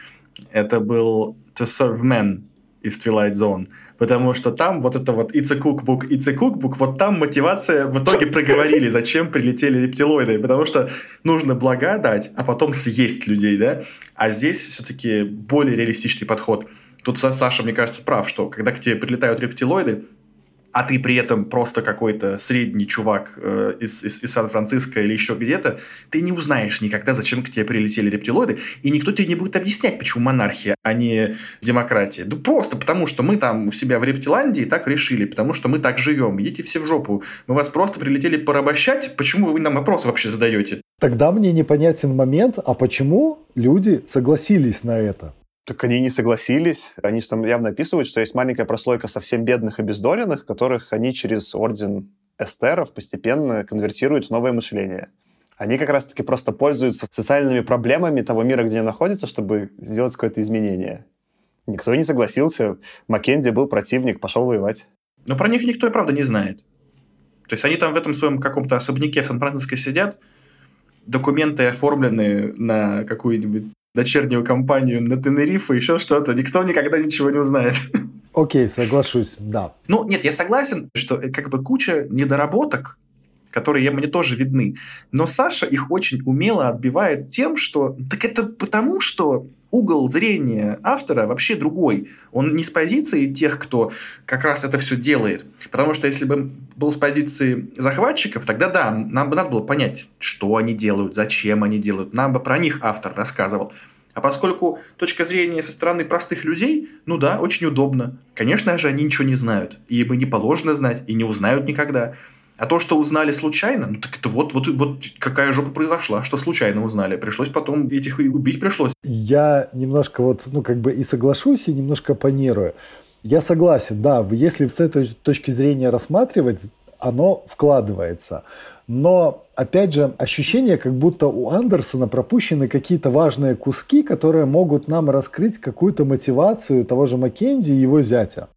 Это был To Serve Men из Twilight Zone. Потому что там вот это вот it's a cookbook, it's a cookbook, вот там мотивация в итоге проговорили, зачем прилетели рептилоиды, потому что нужно блага дать, а потом съесть людей, да, а здесь все-таки более реалистичный подход. Тут Саша, мне кажется, прав, что когда к тебе прилетают рептилоиды, а ты при этом просто какой-то средний чувак э, из, из, из Сан-Франциско или еще где-то, ты не узнаешь никогда, зачем к тебе прилетели рептилоиды, и никто тебе не будет объяснять, почему монархия, а не демократия. Да просто потому, что мы там у себя в Рептиландии так решили, потому что мы так живем. Идите все в жопу. Мы вас просто прилетели порабощать, почему вы нам вопросы вообще задаете? Тогда мне непонятен момент, а почему люди согласились на это? Так они не согласились. Они же там явно описывают, что есть маленькая прослойка совсем бедных и обездоленных, которых они через орден эстеров постепенно конвертируют в новое мышление. Они как раз-таки просто пользуются социальными проблемами того мира, где они находятся, чтобы сделать какое-то изменение. Никто не согласился. Маккензи был противник, пошел воевать. Но про них никто и правда не знает. То есть они там в этом своем каком-то особняке в Сан-Франциско сидят, документы оформлены на какую-нибудь дочернюю компанию на Тенерифе, еще что-то. Никто никогда ничего не узнает. Окей, соглашусь, да. Ну, нет, я согласен, что э, как бы куча недоработок, которые мне тоже видны. Но Саша их очень умело отбивает тем, что... Так это потому, что угол зрения автора вообще другой. Он не с позиции тех, кто как раз это все делает. Потому что если бы был с позиции захватчиков, тогда да, нам бы надо было понять, что они делают, зачем они делают. Нам бы про них автор рассказывал. А поскольку точка зрения со стороны простых людей, ну да, очень удобно. Конечно же, они ничего не знают. И им и не положено знать, и не узнают никогда. А то, что узнали случайно, ну так это вот, вот, вот какая жопа произошла, что случайно узнали. Пришлось потом этих и убить пришлось. Я немножко вот, ну как бы и соглашусь, и немножко панирую. Я согласен, да, если с этой точки зрения рассматривать, оно вкладывается. Но, опять же, ощущение, как будто у Андерсона пропущены какие-то важные куски, которые могут нам раскрыть какую-то мотивацию того же Маккензи и его зятя.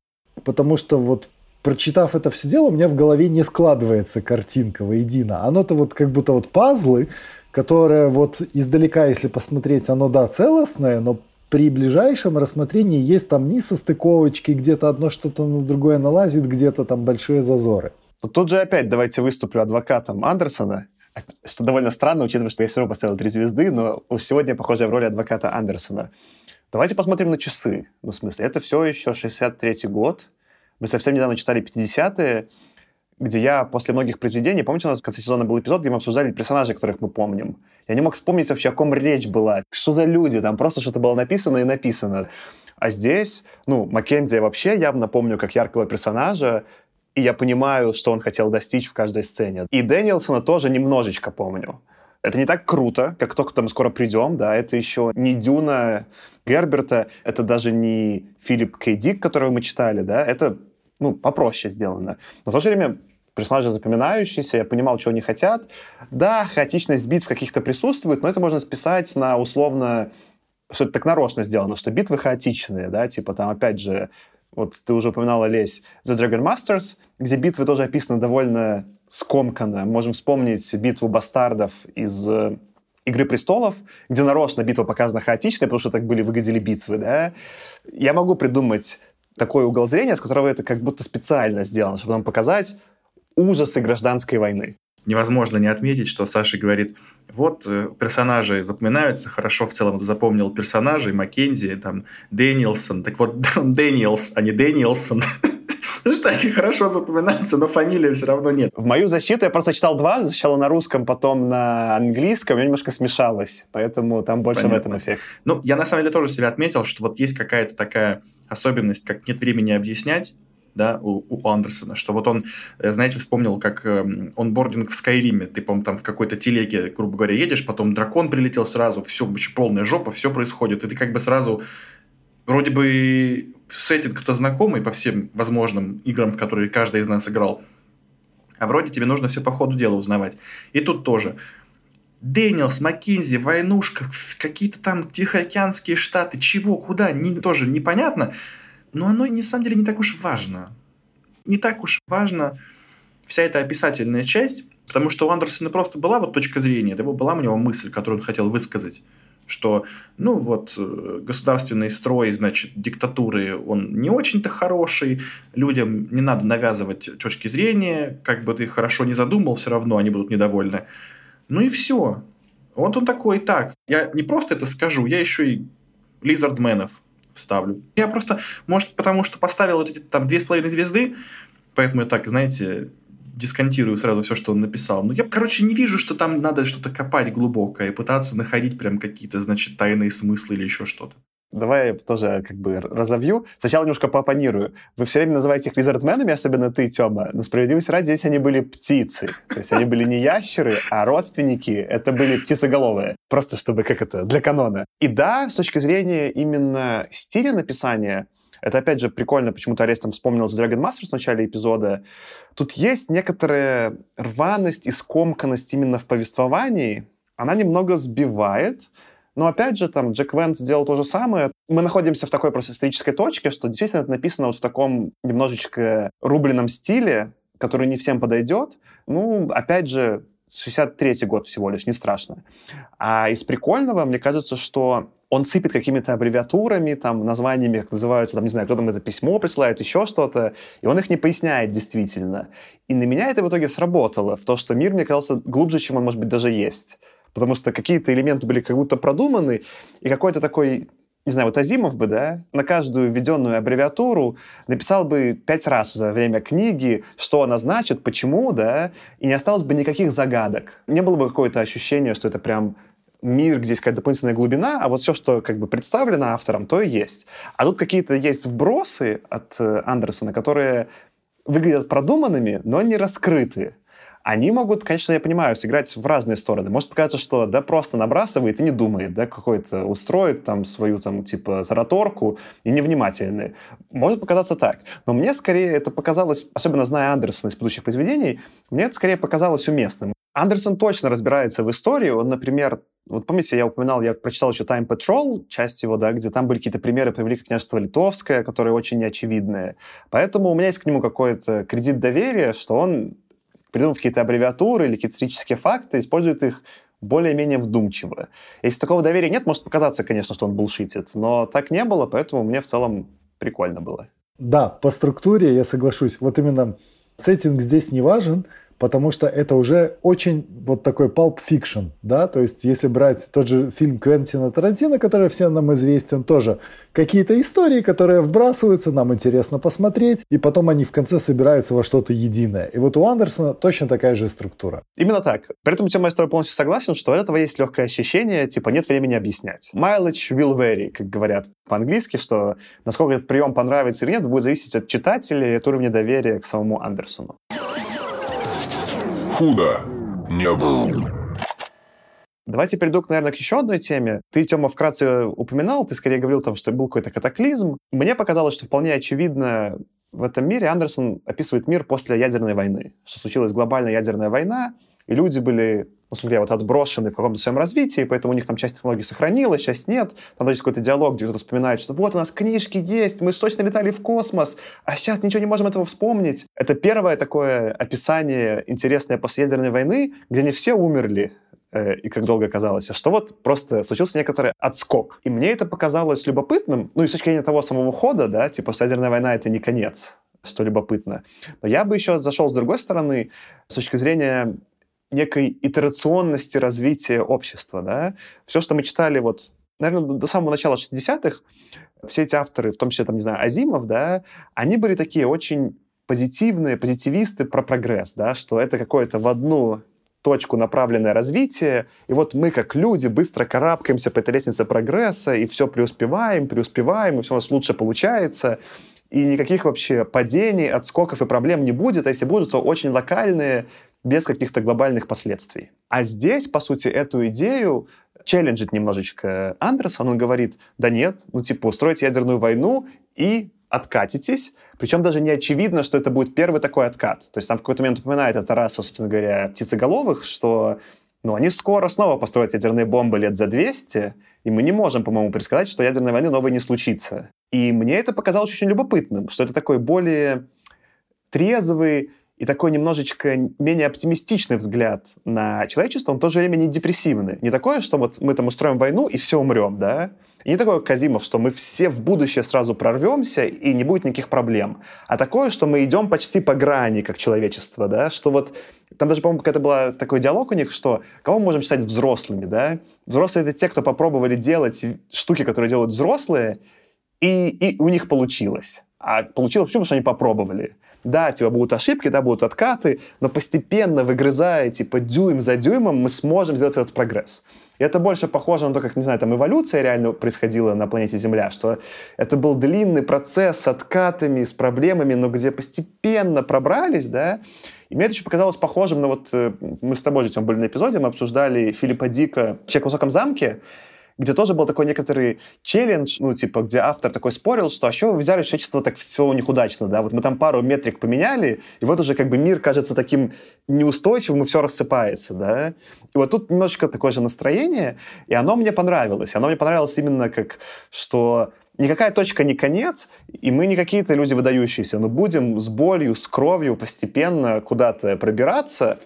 Потому что вот прочитав это все дело, у меня в голове не складывается картинка воедино. Оно-то вот как будто вот пазлы, которые вот издалека, если посмотреть, оно, да, целостное, но при ближайшем рассмотрении есть там не состыковочки, где-то одно что-то на другое налазит, где-то там большие зазоры. Но тут же опять давайте выступлю адвокатом Андерсона, что довольно странно, учитывая, что я все равно поставил три звезды, но сегодня, похоже, в роли адвоката Андерсона. Давайте посмотрим на часы. Ну, в смысле, это все еще 63-й год, мы совсем недавно читали 50-е, где я после многих произведений, помните, у нас в конце сезона был эпизод, где мы обсуждали персонажей, которых мы помним. Я не мог вспомнить вообще, о ком речь была, что за люди, там просто что-то было написано и написано. А здесь, ну, Маккензи вообще явно помню как яркого персонажа, и я понимаю, что он хотел достичь в каждой сцене. И Дэниелсона тоже немножечко помню. Это не так круто, как то, к мы скоро придем, да, это еще не Дюна Герберта, это даже не Филипп Кейдик, которого мы читали, да, это, ну, попроще сделано. Но в то же время персонажи запоминающиеся, я понимал, чего они хотят. Да, хаотичность битв каких-то присутствует, но это можно списать на условно, что это так нарочно сделано, что битвы хаотичные, да, типа там, опять же, вот ты уже упоминала, Лесь, The Dragon Masters, где битвы тоже описаны довольно скомканно. Можем вспомнить битву бастардов из э, «Игры престолов», где нарочно битва показана хаотичной, потому что так были, выглядели битвы, да. Я могу придумать такой угол зрения, с которого это как будто специально сделано, чтобы нам показать ужасы гражданской войны. Невозможно не отметить, что Саша говорит, вот э, персонажи запоминаются, хорошо в целом запомнил персонажей, Маккензи, там, Дэниелсон, так вот, Дэниелс, а не Дэниелсон. Что они хорошо запоминаются, но фамилии все равно нет. В мою защиту я просто читал два, сначала на русском, потом на английском, у немножко смешалось, поэтому там больше Понятно. в этом эффект. Ну, я на самом деле тоже себя отметил, что вот есть какая-то такая особенность, как нет времени объяснять, да, у, у Андерсона, что вот он, э, знаете, вспомнил, как э, он бординг в Скайриме, ты, по там в какой-то телеге, грубо говоря, едешь, потом дракон прилетел сразу, все, полная жопа, все происходит, и ты как бы сразу вроде бы сеттинг-то знакомый по всем возможным играм, в которые каждый из нас играл, а вроде тебе нужно все по ходу дела узнавать. И тут тоже. Дэниелс, Маккинзи, войнушка, какие-то там Тихоокеанские штаты, чего, куда, не, тоже непонятно но оно на самом деле не так уж важно. Не так уж важно вся эта описательная часть, потому что у Андерсона просто была вот точка зрения, да, была у него мысль, которую он хотел высказать, что, ну вот, э, государственный строй, значит, диктатуры, он не очень-то хороший, людям не надо навязывать точки зрения, как бы ты хорошо не задумал, все равно они будут недовольны. Ну и все. Вот он такой, так, я не просто это скажу, я еще и лизардменов вставлю. Я просто, может, потому что поставил вот эти там две с половиной звезды, поэтому я так, знаете, дисконтирую сразу все, что он написал. Ну, я, короче, не вижу, что там надо что-то копать глубокое и пытаться находить прям какие-то, значит, тайные смыслы или еще что-то. Давай я тоже как бы разовью. Сначала немножко поопонирую. Вы все время называете их лизардменами, особенно ты, Тёма. Но справедливости ради, здесь они были птицы. То есть они были не ящеры, а родственники. Это были птицеголовые. Просто чтобы, как это, для канона. И да, с точки зрения именно стиля написания, это, опять же, прикольно, почему-то Арест там вспомнил за Dragon Master в начале эпизода. Тут есть некоторая рваность и скомканность именно в повествовании. Она немного сбивает, но опять же, там Джек Вент сделал то же самое. Мы находимся в такой просто исторической точке, что действительно это написано вот в таком немножечко рубленном стиле, который не всем подойдет. Ну, опять же, 63-й год всего лишь, не страшно. А из прикольного, мне кажется, что он сыпет какими-то аббревиатурами, там, названиями, как называются, там, не знаю, кто там это письмо присылает, еще что-то, и он их не поясняет действительно. И на меня это в итоге сработало, в то, что мир мне казался глубже, чем он, может быть, даже есть потому что какие-то элементы были как будто продуманы, и какой-то такой не знаю, вот Азимов бы, да, на каждую введенную аббревиатуру написал бы пять раз за время книги, что она значит, почему, да, и не осталось бы никаких загадок. Не было бы какое-то ощущение, что это прям мир, где есть какая-то дополнительная глубина, а вот все, что как бы представлено автором, то и есть. А тут какие-то есть вбросы от э, Андерсона, которые выглядят продуманными, но не раскрытые они могут, конечно, я понимаю, сыграть в разные стороны. Может показаться, что да, просто набрасывает и не думает, да, какой-то устроит там свою там типа тараторку и невнимательный. Может показаться так. Но мне скорее это показалось, особенно зная Андерсона из предыдущих произведений, мне это скорее показалось уместным. Андерсон точно разбирается в истории. Он, например, вот помните, я упоминал, я прочитал еще Time Patrol, часть его, да, где там были какие-то примеры про Великое княжество Литовское, которые очень неочевидные. Поэтому у меня есть к нему какой-то кредит доверия, что он придумав какие-то аббревиатуры или какие-то исторические факты, использует их более-менее вдумчиво. Если такого доверия нет, может показаться, конечно, что он булшитит, но так не было, поэтому мне в целом прикольно было. Да, по структуре я соглашусь. Вот именно сеттинг здесь не важен, потому что это уже очень вот такой pulp fiction, да, то есть если брать тот же фильм Квентина Тарантино, который всем нам известен, тоже какие-то истории, которые вбрасываются, нам интересно посмотреть, и потом они в конце собираются во что-то единое. И вот у Андерсона точно такая же структура. Именно так. При этом тема я с полностью согласен, что у этого есть легкое ощущение, типа нет времени объяснять. Mileage will vary, как говорят по-английски, что насколько этот прием понравится или нет, будет зависеть от читателя и от уровня доверия к самому Андерсону худо не было. Давайте перейду, наверное, к еще одной теме. Ты, Тёма, вкратце упоминал, ты скорее говорил там, что был какой-то катаклизм. Мне показалось, что вполне очевидно в этом мире Андерсон описывает мир после ядерной войны, что случилась глобальная ядерная война, и люди были, ну, смотря, вот отброшены в каком-то своем развитии, поэтому у них там часть технологий сохранилась, часть нет. Там есть какой-то диалог, где кто-то вспоминает, что вот у нас книжки есть, мы точно летали в космос, а сейчас ничего не можем этого вспомнить. Это первое такое описание интересное после ядерной войны, где не все умерли, Э, и как долго казалось, а что вот просто случился некоторый отскок. И мне это показалось любопытным, ну и с точки зрения того самого хода, да, типа ядерная война — это не конец, что любопытно. Но я бы еще зашел с другой стороны, с точки зрения некой итерационности развития общества, да. Все, что мы читали вот, наверное, до самого начала 60-х, все эти авторы, в том числе, там, не знаю, Азимов, да, они были такие очень позитивные, позитивисты про прогресс, да, что это какое-то в одну точку направленное развитие, и вот мы, как люди, быстро карабкаемся по этой лестнице прогресса, и все преуспеваем, преуспеваем, и все у нас лучше получается, и никаких вообще падений, отскоков и проблем не будет, а если будут, то очень локальные, без каких-то глобальных последствий. А здесь, по сути, эту идею челленджит немножечко Андерсон, он говорит, да нет, ну типа устроить ядерную войну и откатитесь, причем даже не очевидно, что это будет первый такой откат. То есть там в какой-то момент упоминает эта раса, собственно говоря, птицеголовых, что ну, они скоро снова построят ядерные бомбы лет за 200, и мы не можем, по-моему, предсказать, что ядерной войны новой не случится. И мне это показалось очень любопытным, что это такой более трезвый, и такой немножечко менее оптимистичный взгляд на человечество, он в то же время не депрессивный. Не такое, что вот мы там устроим войну и все умрем, да? И не такое, как Казимов, что мы все в будущее сразу прорвемся и не будет никаких проблем. А такое, что мы идем почти по грани, как человечество, да? Что вот там даже, по-моему, какой-то был такой диалог у них, что кого мы можем считать взрослыми, да? Взрослые — это те, кто попробовали делать штуки, которые делают взрослые, и, и у них получилось. А получилось почему? Потому что они попробовали. Да, типа будут ошибки, да, будут откаты, но постепенно, выгрызая, типа, дюйм за дюймом, мы сможем сделать этот прогресс. И это больше похоже на то, как, не знаю, там эволюция реально происходила на планете Земля, что это был длинный процесс с откатами, с проблемами, но где постепенно пробрались, да, и мне это еще показалось похожим на вот... Э, мы с тобой же были на эпизоде, мы обсуждали Филиппа Дика «Человек в высоком замке», где тоже был такой некоторый челлендж, ну, типа, где автор такой спорил, что а что вы взяли человечество так все у них удачно, да, вот мы там пару метрик поменяли, и вот уже как бы мир кажется таким неустойчивым, и все рассыпается, да. И вот тут немножечко такое же настроение, и оно мне понравилось. Оно мне понравилось именно как, что никакая точка не конец, и мы не какие-то люди выдающиеся, но будем с болью, с кровью постепенно куда-то пробираться,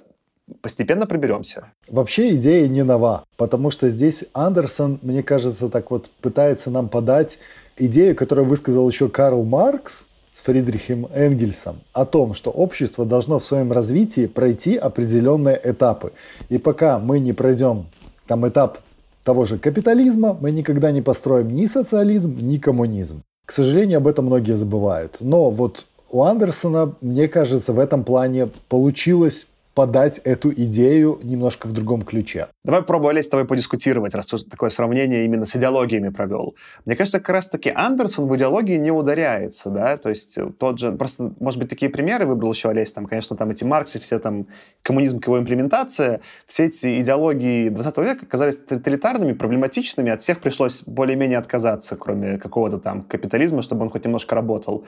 постепенно проберемся. Вообще идея не нова, потому что здесь Андерсон, мне кажется, так вот пытается нам подать идею, которую высказал еще Карл Маркс с Фридрихом Энгельсом, о том, что общество должно в своем развитии пройти определенные этапы. И пока мы не пройдем там этап того же капитализма, мы никогда не построим ни социализм, ни коммунизм. К сожалению, об этом многие забывают. Но вот у Андерсона, мне кажется, в этом плане получилось подать эту идею немножко в другом ключе. Давай Олесь, с тобой подискутировать, раз ты такое сравнение именно с идеологиями провел. Мне кажется, как раз-таки Андерсон в идеологии не ударяется, да, то есть тот же, просто, может быть, такие примеры выбрал еще Олесь, там, конечно, там эти Марксы, все там, коммунизм его имплементация, все эти идеологии 20 века оказались тоталитарными, проблематичными, от всех пришлось более-менее отказаться, кроме какого-то там капитализма, чтобы он хоть немножко работал.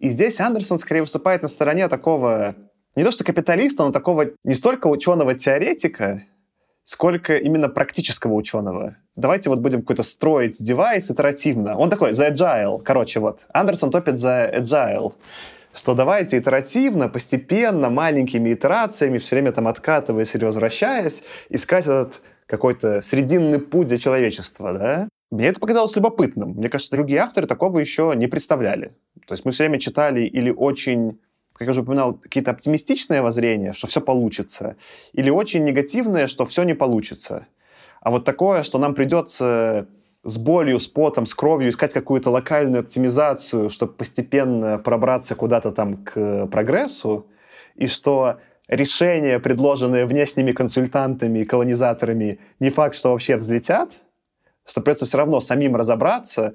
И здесь Андерсон скорее выступает на стороне такого не то что капиталиста, но такого не столько ученого-теоретика, сколько именно практического ученого. Давайте вот будем какой-то строить девайс итеративно. Он такой, за agile. Короче, вот, Андерсон топит за agile что давайте итеративно, постепенно, маленькими итерациями, все время там откатываясь или возвращаясь, искать этот какой-то срединный путь для человечества, да? Мне это показалось любопытным. Мне кажется, другие авторы такого еще не представляли. То есть мы все время читали или очень как я уже упоминал, какие-то оптимистичные воззрения, что все получится, или очень негативные, что все не получится. А вот такое, что нам придется с болью, с потом, с кровью искать какую-то локальную оптимизацию, чтобы постепенно пробраться куда-то там к прогрессу, и что решения, предложенные внешними консультантами и колонизаторами, не факт, что вообще взлетят, что придется все равно самим разобраться,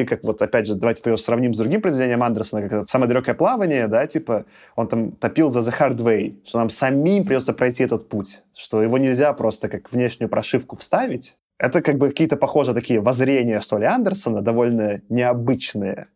и как вот, опять же, давайте это сравним с другим произведением Андерсона, как это «Самое далекое плавание», да, типа, он там топил за The Hard Way, что нам самим придется пройти этот путь, что его нельзя просто как внешнюю прошивку вставить. Это как бы какие-то, похоже, такие воззрения, что ли, Андерсона, довольно необычные.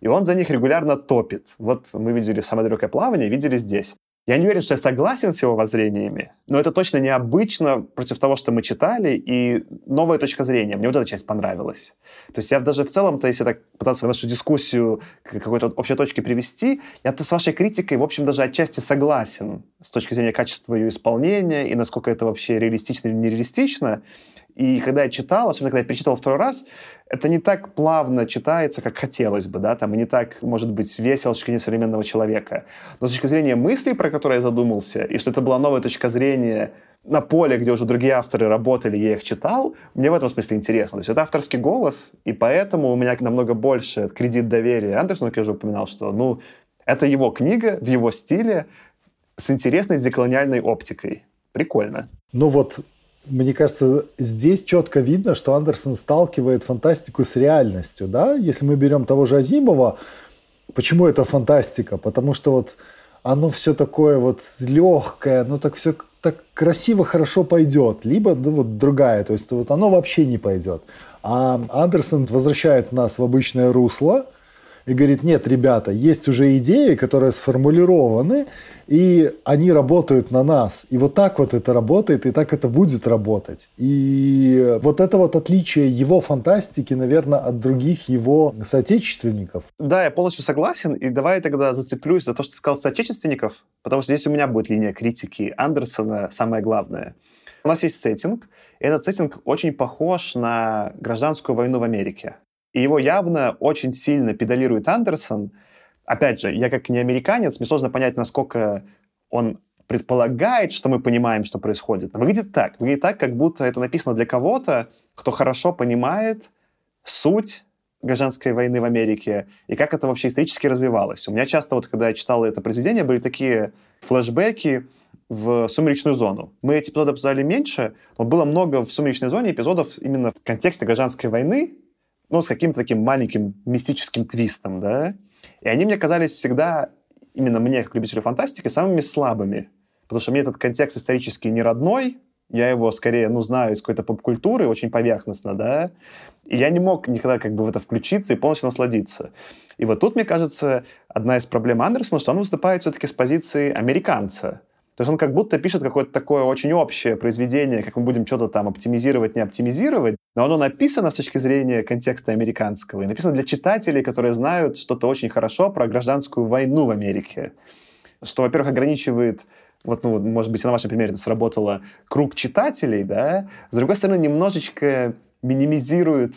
И он за них регулярно топит. Вот мы видели «Самое далекое плавание», видели здесь. Я не уверен, что я согласен с его воззрениями, но это точно необычно против того, что мы читали, и новая точка зрения. Мне вот эта часть понравилась. То есть я даже в целом-то, если так пытаться нашу дискуссию к какой-то общей точке привести, я-то с вашей критикой, в общем, даже отчасти согласен с точки зрения качества ее исполнения и насколько это вообще реалистично или нереалистично. И когда я читал, особенно когда я перечитал второй раз, это не так плавно читается, как хотелось бы, да, там, и не так, может быть, весело с точки зрения современного человека. Но с точки зрения мыслей, про которые я задумался, и что это была новая точка зрения на поле, где уже другие авторы работали, я их читал, мне в этом смысле интересно. То есть это авторский голос, и поэтому у меня намного больше кредит доверия Андерсону, как я уже упоминал, что, ну, это его книга в его стиле с интересной деколониальной оптикой. Прикольно. Ну вот мне кажется, здесь четко видно, что Андерсон сталкивает фантастику с реальностью, да? Если мы берем того же Азимова, почему это фантастика? Потому что вот оно все такое вот легкое, ну так все так красиво, хорошо пойдет, либо ну, вот другая, то есть вот оно вообще не пойдет. А Андерсон возвращает нас в обычное русло, и говорит, нет, ребята, есть уже идеи, которые сформулированы, и они работают на нас. И вот так вот это работает, и так это будет работать. И вот это вот отличие его фантастики, наверное, от других его соотечественников. Да, я полностью согласен. И давай тогда зацеплюсь за то, что ты сказал соотечественников, потому что здесь у меня будет линия критики Андерсона, самое главное. У нас есть сеттинг, и этот сеттинг очень похож на гражданскую войну в Америке. И его явно очень сильно педалирует Андерсон. Опять же, я как не американец, мне сложно понять, насколько он предполагает, что мы понимаем, что происходит. Но выглядит так. Выглядит так, как будто это написано для кого-то, кто хорошо понимает суть гражданской войны в Америке и как это вообще исторически развивалось. У меня часто, вот когда я читал это произведение, были такие флешбеки в «Сумеречную зону». Мы эти эпизоды обсуждали меньше, но было много в «Сумеречной зоне» эпизодов именно в контексте гражданской войны, ну, с каким-то таким маленьким мистическим твистом, да. И они мне казались всегда, именно мне, как любителю фантастики, самыми слабыми. Потому что мне этот контекст исторический не родной, я его скорее, ну, знаю из какой-то поп-культуры, очень поверхностно, да, и я не мог никогда как бы в это включиться и полностью насладиться. И вот тут, мне кажется, одна из проблем Андерсона, что он выступает все-таки с позиции американца, то есть он как будто пишет какое-то такое очень общее произведение, как мы будем что-то там оптимизировать, не оптимизировать, но оно написано с точки зрения контекста американского и написано для читателей, которые знают что-то очень хорошо про гражданскую войну в Америке. Что, во-первых, ограничивает вот, ну, может быть, на вашем примере это сработало, круг читателей, да, с другой стороны, немножечко минимизирует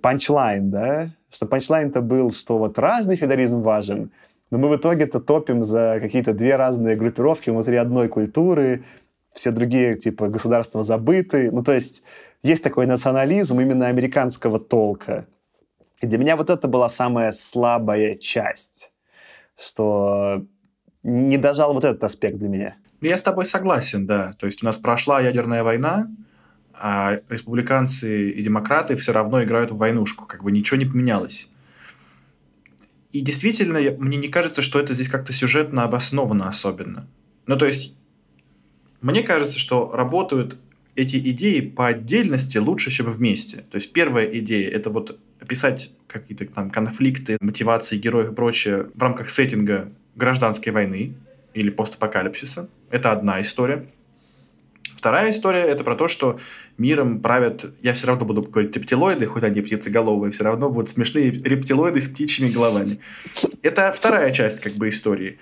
панчлайн, да, что панчлайн-то был, что вот разный феодализм важен, но мы в итоге-то топим за какие-то две разные группировки внутри одной культуры, все другие типа государства забыты. Ну, то есть есть такой национализм именно американского толка. И для меня вот это была самая слабая часть, что не дожал вот этот аспект для меня. Ну, я с тобой согласен, да. То есть у нас прошла ядерная война, а республиканцы и демократы все равно играют в войнушку, как бы ничего не поменялось. И действительно, мне не кажется, что это здесь как-то сюжетно обосновано особенно. Ну, то есть, мне кажется, что работают эти идеи по отдельности лучше, чем вместе. То есть, первая идея — это вот описать какие-то там конфликты, мотивации героев и прочее в рамках сеттинга гражданской войны или постапокалипсиса. Это одна история. Вторая история — это про то, что миром правят, я все равно буду говорить рептилоиды, хоть они птицеголовые, все равно будут смешные рептилоиды с птичьими головами. Это вторая часть как бы истории.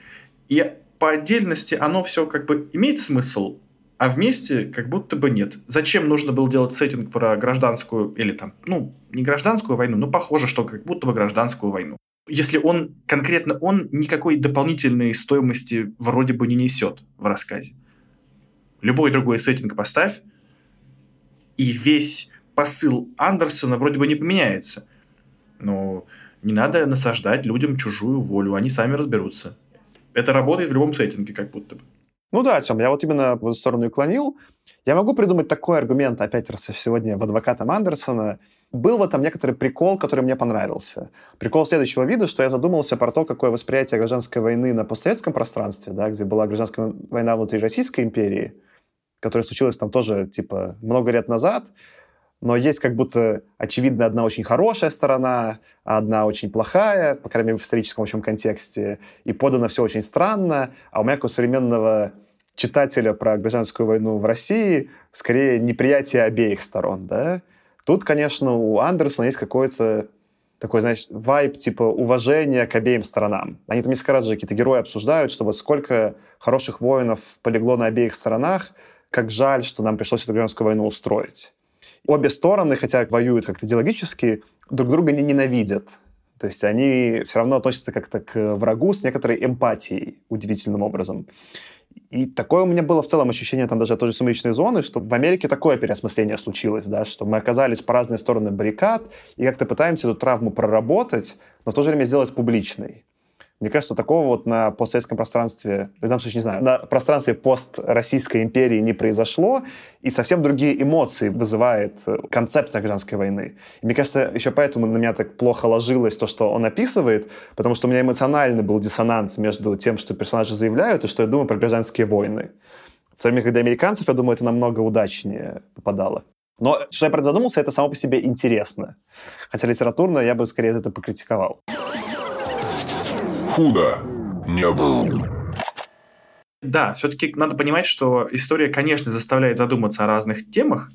И по отдельности оно все как бы имеет смысл, а вместе как будто бы нет. Зачем нужно было делать сеттинг про гражданскую, или там, ну, не гражданскую войну, но похоже, что как будто бы гражданскую войну. Если он, конкретно он, никакой дополнительной стоимости вроде бы не несет в рассказе. Любой другой сеттинг поставь, и весь посыл Андерсона вроде бы не поменяется. Но не надо насаждать людям чужую волю, они сами разберутся. Это работает в любом сеттинге, как будто бы. Ну да, Тем, я вот именно в эту сторону и клонил. Я могу придумать такой аргумент, опять раз сегодня в адвокатом Андерсона. Был в этом некоторый прикол, который мне понравился. Прикол следующего вида, что я задумался про то, какое восприятие гражданской войны на постсоветском пространстве, да, где была гражданская война внутри Российской империи, которая случилась там тоже, типа, много лет назад, но есть как будто, очевидно, одна очень хорошая сторона, а одна очень плохая, по крайней мере, в историческом общем контексте, и подано все очень странно, а у меня, как у современного читателя про гражданскую войну в России, скорее неприятие обеих сторон, да. Тут, конечно, у Андерсона есть какой-то такой, знаешь, вайб типа уважения к обеим сторонам. Они там несколько раз же какие-то герои обсуждают, что вот сколько хороших воинов полегло на обеих сторонах, как жаль, что нам пришлось эту гражданскую войну устроить. Обе стороны, хотя воюют как-то идеологически, друг друга не ненавидят. То есть они все равно относятся как-то к врагу с некоторой эмпатией удивительным образом. И такое у меня было в целом ощущение там даже той же «Сумеречной зоны», что в Америке такое переосмысление случилось, да, что мы оказались по разные стороны баррикад и как-то пытаемся эту травму проработать, но в то же время сделать публичной. Мне кажется, такого вот на постсоветском пространстве, в данном случае, не знаю, на пространстве пост-Российской империи не произошло, и совсем другие эмоции вызывает э, концепция гражданской войны. И мне кажется, еще поэтому на меня так плохо ложилось то, что он описывает, потому что у меня эмоциональный был диссонанс между тем, что персонажи заявляют, и что я думаю про гражданские войны. В то время, когда американцев, я думаю, это намного удачнее попадало. Но что я про задумался, это само по себе интересно. Хотя литературно я бы скорее это покритиковал худо не было. Да, все-таки надо понимать, что история, конечно, заставляет задуматься о разных темах.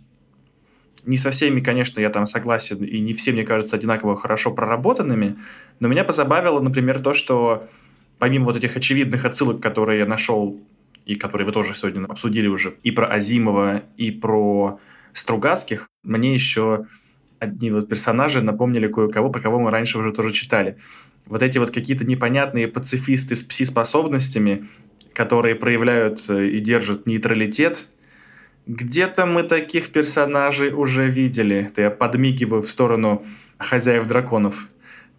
Не со всеми, конечно, я там согласен, и не все, мне кажется, одинаково хорошо проработанными. Но меня позабавило, например, то, что помимо вот этих очевидных отсылок, которые я нашел, и которые вы тоже сегодня обсудили уже, и про Азимова, и про Стругацких, мне еще одни вот персонажи напомнили кое-кого, про кого мы раньше уже тоже читали вот эти вот какие-то непонятные пацифисты с пси-способностями, которые проявляют э, и держат нейтралитет, где-то мы таких персонажей уже видели. Это я подмигиваю в сторону хозяев драконов.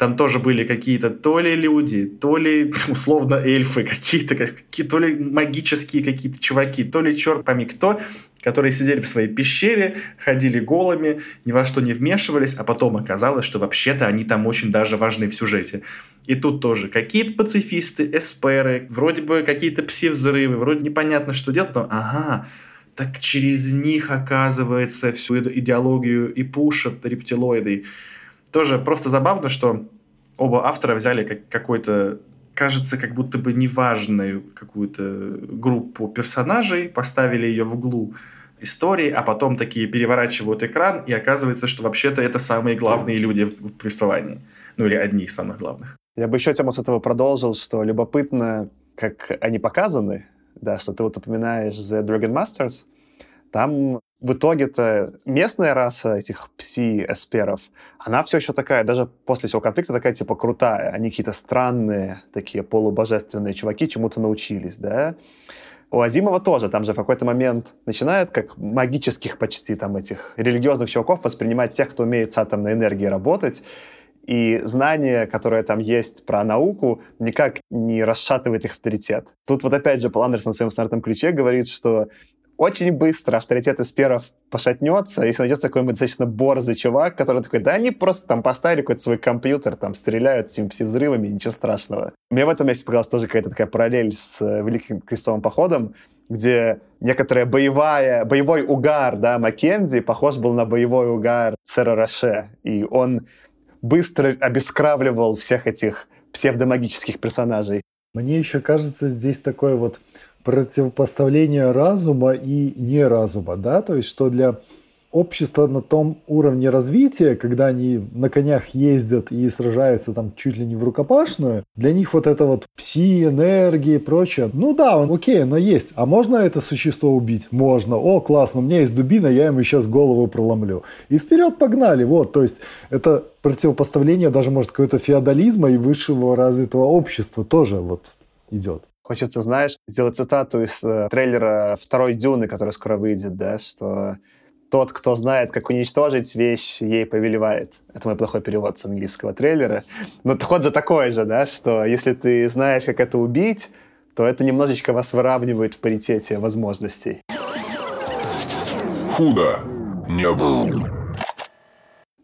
Там тоже были какие-то то ли люди, то ли условно эльфы, какие-то, какие, то ли магические какие-то чуваки, то ли черт пойми кто, которые сидели в своей пещере, ходили голыми, ни во что не вмешивались, а потом оказалось, что вообще-то они там очень даже важны в сюжете. И тут тоже какие-то пацифисты, эсперы, вроде бы какие-то пси-взрывы, вроде непонятно, что делать, потом, ага, так через них, оказывается, всю эту идеологию и пушат рептилоиды. Тоже просто забавно, что оба автора взяли как какой-то кажется, как будто бы неважную какую-то группу персонажей, поставили ее в углу истории, а потом такие переворачивают экран, и оказывается, что вообще-то это самые главные люди в повествовании. Ну или одни из самых главных. Я бы еще тему с этого продолжил, что любопытно, как они показаны, да, что ты вот упоминаешь The Dragon Masters, там в итоге-то местная раса этих пси-эсперов, она все еще такая, даже после всего конфликта, такая типа крутая. Они какие-то странные, такие полубожественные чуваки чему-то научились, да. У Азимова тоже, там же в какой-то момент начинают как магических почти там этих религиозных чуваков воспринимать тех, кто умеет с атомной энергией работать, и знание, которое там есть про науку, никак не расшатывает их авторитет. Тут вот опять же Пол в своем стандартном ключе говорит, что очень быстро авторитет эсперов пошатнется, если найдется какой-нибудь достаточно борзый чувак, который такой, да они просто там поставили какой-то свой компьютер, там стреляют этими пси-взрывами, ничего страшного. Мне в этом месте показалась тоже какая-то такая параллель с э, Великим Крестовым Походом, где некоторая боевая, боевой угар, да, Маккензи похож был на боевой угар сэра Роше, и он быстро обескравливал всех этих псевдомагических персонажей. Мне еще кажется, здесь такой вот противопоставление разума и неразума, да, то есть что для общества на том уровне развития, когда они на конях ездят и сражаются там чуть ли не в рукопашную, для них вот это вот пси, энергии и прочее, ну да, он окей, но есть. А можно это существо убить? Можно. О, классно, у меня есть дубина, я ему сейчас голову проломлю. И вперед погнали, вот, то есть это противопоставление даже, может, какого-то феодализма и высшего развитого общества тоже вот идет. Хочется, знаешь, сделать цитату из э, трейлера второй Дюны, который скоро выйдет, да, что тот, кто знает, как уничтожить вещь, ей повелевает. Это мой плохой перевод с английского трейлера. Но ход же такой же, да, что если ты знаешь, как это убить, то это немножечко вас выравнивает в паритете возможностей. Худо не был.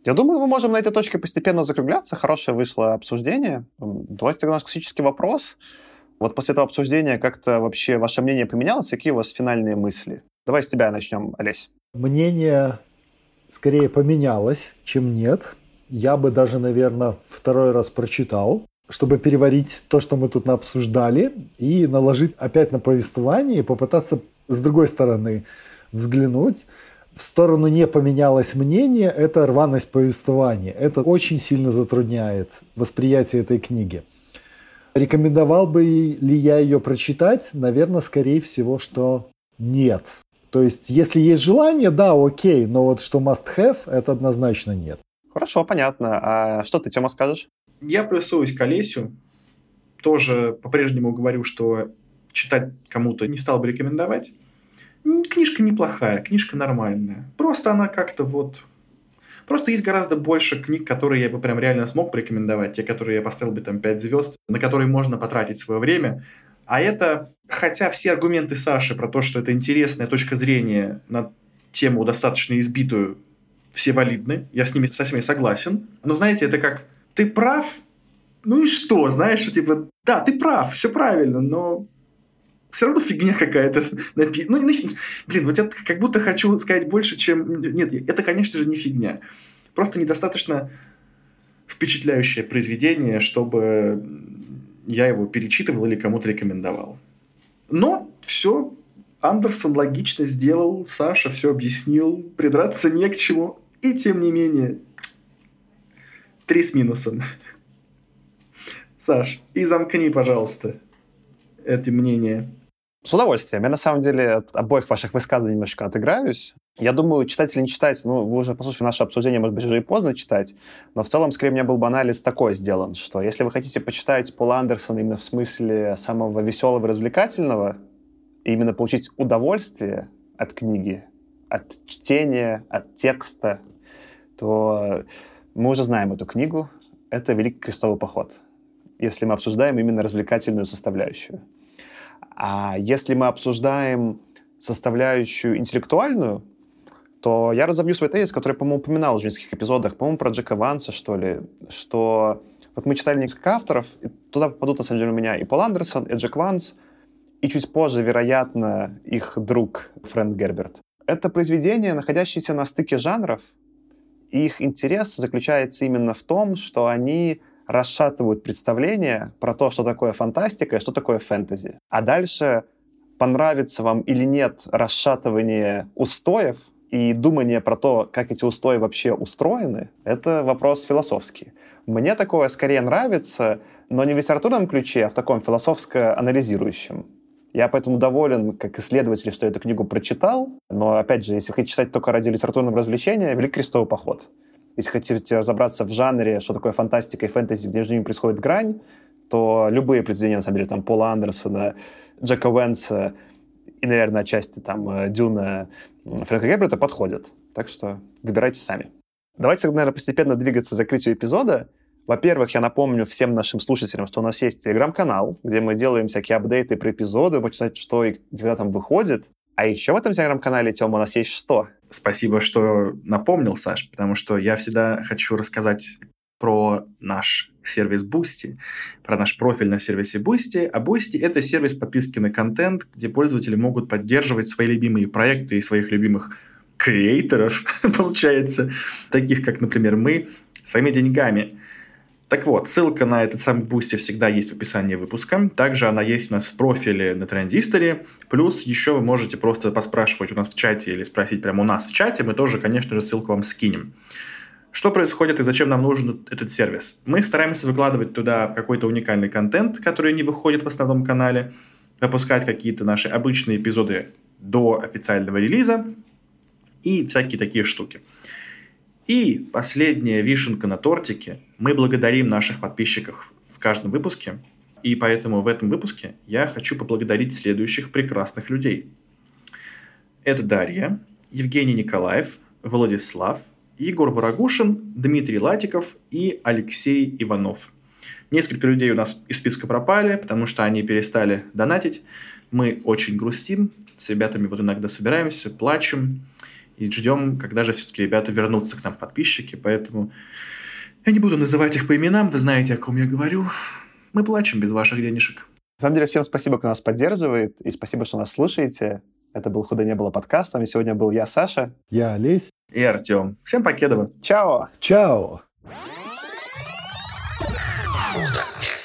Я думаю, мы можем на этой точке постепенно закругляться. Хорошее вышло обсуждение. Давайте тогда наш классический вопрос. Вот после этого обсуждения как-то вообще ваше мнение поменялось? Какие у вас финальные мысли? Давай с тебя начнем, Олесь. Мнение скорее поменялось, чем нет. Я бы даже, наверное, второй раз прочитал, чтобы переварить то, что мы тут обсуждали, и наложить опять на повествование и попытаться с другой стороны взглянуть. В сторону не поменялось мнение, это рваность повествования. Это очень сильно затрудняет восприятие этой книги. Рекомендовал бы ли я ее прочитать? Наверное, скорее всего, что нет. То есть, если есть желание, да, окей, но вот что must have, это однозначно нет. Хорошо, понятно. А что ты, Тёма, скажешь? Я плюсуюсь к Олесю. Тоже по-прежнему говорю, что читать кому-то не стал бы рекомендовать. Книжка неплохая, книжка нормальная. Просто она как-то вот... Просто есть гораздо больше книг, которые я бы прям реально смог порекомендовать. Те, которые я поставил бы там 5 звезд, на которые можно потратить свое время. А это, хотя все аргументы Саши про то, что это интересная точка зрения на тему достаточно избитую, все валидны, я с ними со всеми согласен. Но знаете, это как ты прав, ну и что, знаешь, типа, да, ты прав, все правильно, но все равно фигня какая-то. Ну, ну, блин, вот я как будто хочу сказать больше, чем... Нет, это, конечно же, не фигня. Просто недостаточно впечатляющее произведение, чтобы я его перечитывал или кому-то рекомендовал. Но все Андерсон логично сделал, Саша все объяснил, придраться не к чему. И тем не менее, три с минусом. Саш, и замкни, пожалуйста, это мнение. С удовольствием. Я на самом деле от обоих ваших высказываний немножко отыграюсь. Я думаю, читать или не читать, ну, вы уже послушали наше обсуждение, может быть, уже и поздно читать, но в целом, скорее, у меня был бы анализ такой сделан, что если вы хотите почитать Пола Андерсона именно в смысле самого веселого развлекательного, и именно получить удовольствие от книги, от чтения, от текста, то мы уже знаем эту книгу. Это «Великий крестовый поход», если мы обсуждаем именно развлекательную составляющую. А если мы обсуждаем составляющую интеллектуальную, то я разобью свой тезис, который, по-моему, упоминал в нескольких эпизодах, по-моему, про Джека Ванса, что ли, что вот мы читали несколько авторов, и туда попадут, на самом деле, у меня и Пол Андерсон, и Джек Ванс, и чуть позже, вероятно, их друг Фрэнд Герберт. Это произведения, находящиеся на стыке жанров, и их интерес заключается именно в том, что они расшатывают представление про то, что такое фантастика и что такое фэнтези. А дальше понравится вам или нет расшатывание устоев и думание про то, как эти устои вообще устроены, это вопрос философский. Мне такое скорее нравится, но не в литературном ключе, а в таком философско-анализирующем. Я поэтому доволен, как исследователь, что эту книгу прочитал. Но, опять же, если хотите читать только ради литературного развлечения, «Великий крестовый поход». Если хотите разобраться в жанре, что такое фантастика и фэнтези, где между ними происходит грань, то любые произведения, на самом деле, там, Пола Андерсона, Джека Венса и, наверное, отчасти там э, Дюна Фрэнка Гебберта подходят. Так что выбирайте сами. Давайте, наверное, постепенно двигаться к закрытию эпизода. Во-первых, я напомню всем нашим слушателям, что у нас есть телеграм-канал, где мы делаем всякие апдейты про эпизоды, можете знать, что и когда там выходит. А еще в этом телеграм-канале, Тёма, у нас есть что? Спасибо, что напомнил, Саш, потому что я всегда хочу рассказать про наш сервис Boosty, про наш профиль на сервисе Boosty. А Boosty — это сервис подписки на контент, где пользователи могут поддерживать свои любимые проекты и своих любимых креаторов, получается, таких как, например, мы, своими деньгами. Так вот, ссылка на этот самый Boosty всегда есть в описании выпуска. Также она есть у нас в профиле на Транзисторе. Плюс еще вы можете просто поспрашивать у нас в чате или спросить прямо у нас в чате. Мы тоже, конечно же, ссылку вам скинем. Что происходит и зачем нам нужен этот сервис? Мы стараемся выкладывать туда какой-то уникальный контент, который не выходит в основном канале, выпускать какие-то наши обычные эпизоды до официального релиза и всякие такие штуки. И последняя вишенка на тортике. Мы благодарим наших подписчиков в каждом выпуске. И поэтому в этом выпуске я хочу поблагодарить следующих прекрасных людей. Это Дарья, Евгений Николаев, Владислав, Егор Ворогушин, Дмитрий Латиков и Алексей Иванов. Несколько людей у нас из списка пропали, потому что они перестали донатить. Мы очень грустим, с ребятами вот иногда собираемся, плачем и ждем, когда же все-таки ребята вернутся к нам в подписчики, поэтому я не буду называть их по именам, вы знаете, о ком я говорю. Мы плачем без ваших денежек. На самом деле, всем спасибо, кто нас поддерживает, и спасибо, что нас слушаете. Это был «Худо не было» подкаст. С вами сегодня был я, Саша. Я Олесь. И Артем. Всем покедово. Чао! Чао! Худо не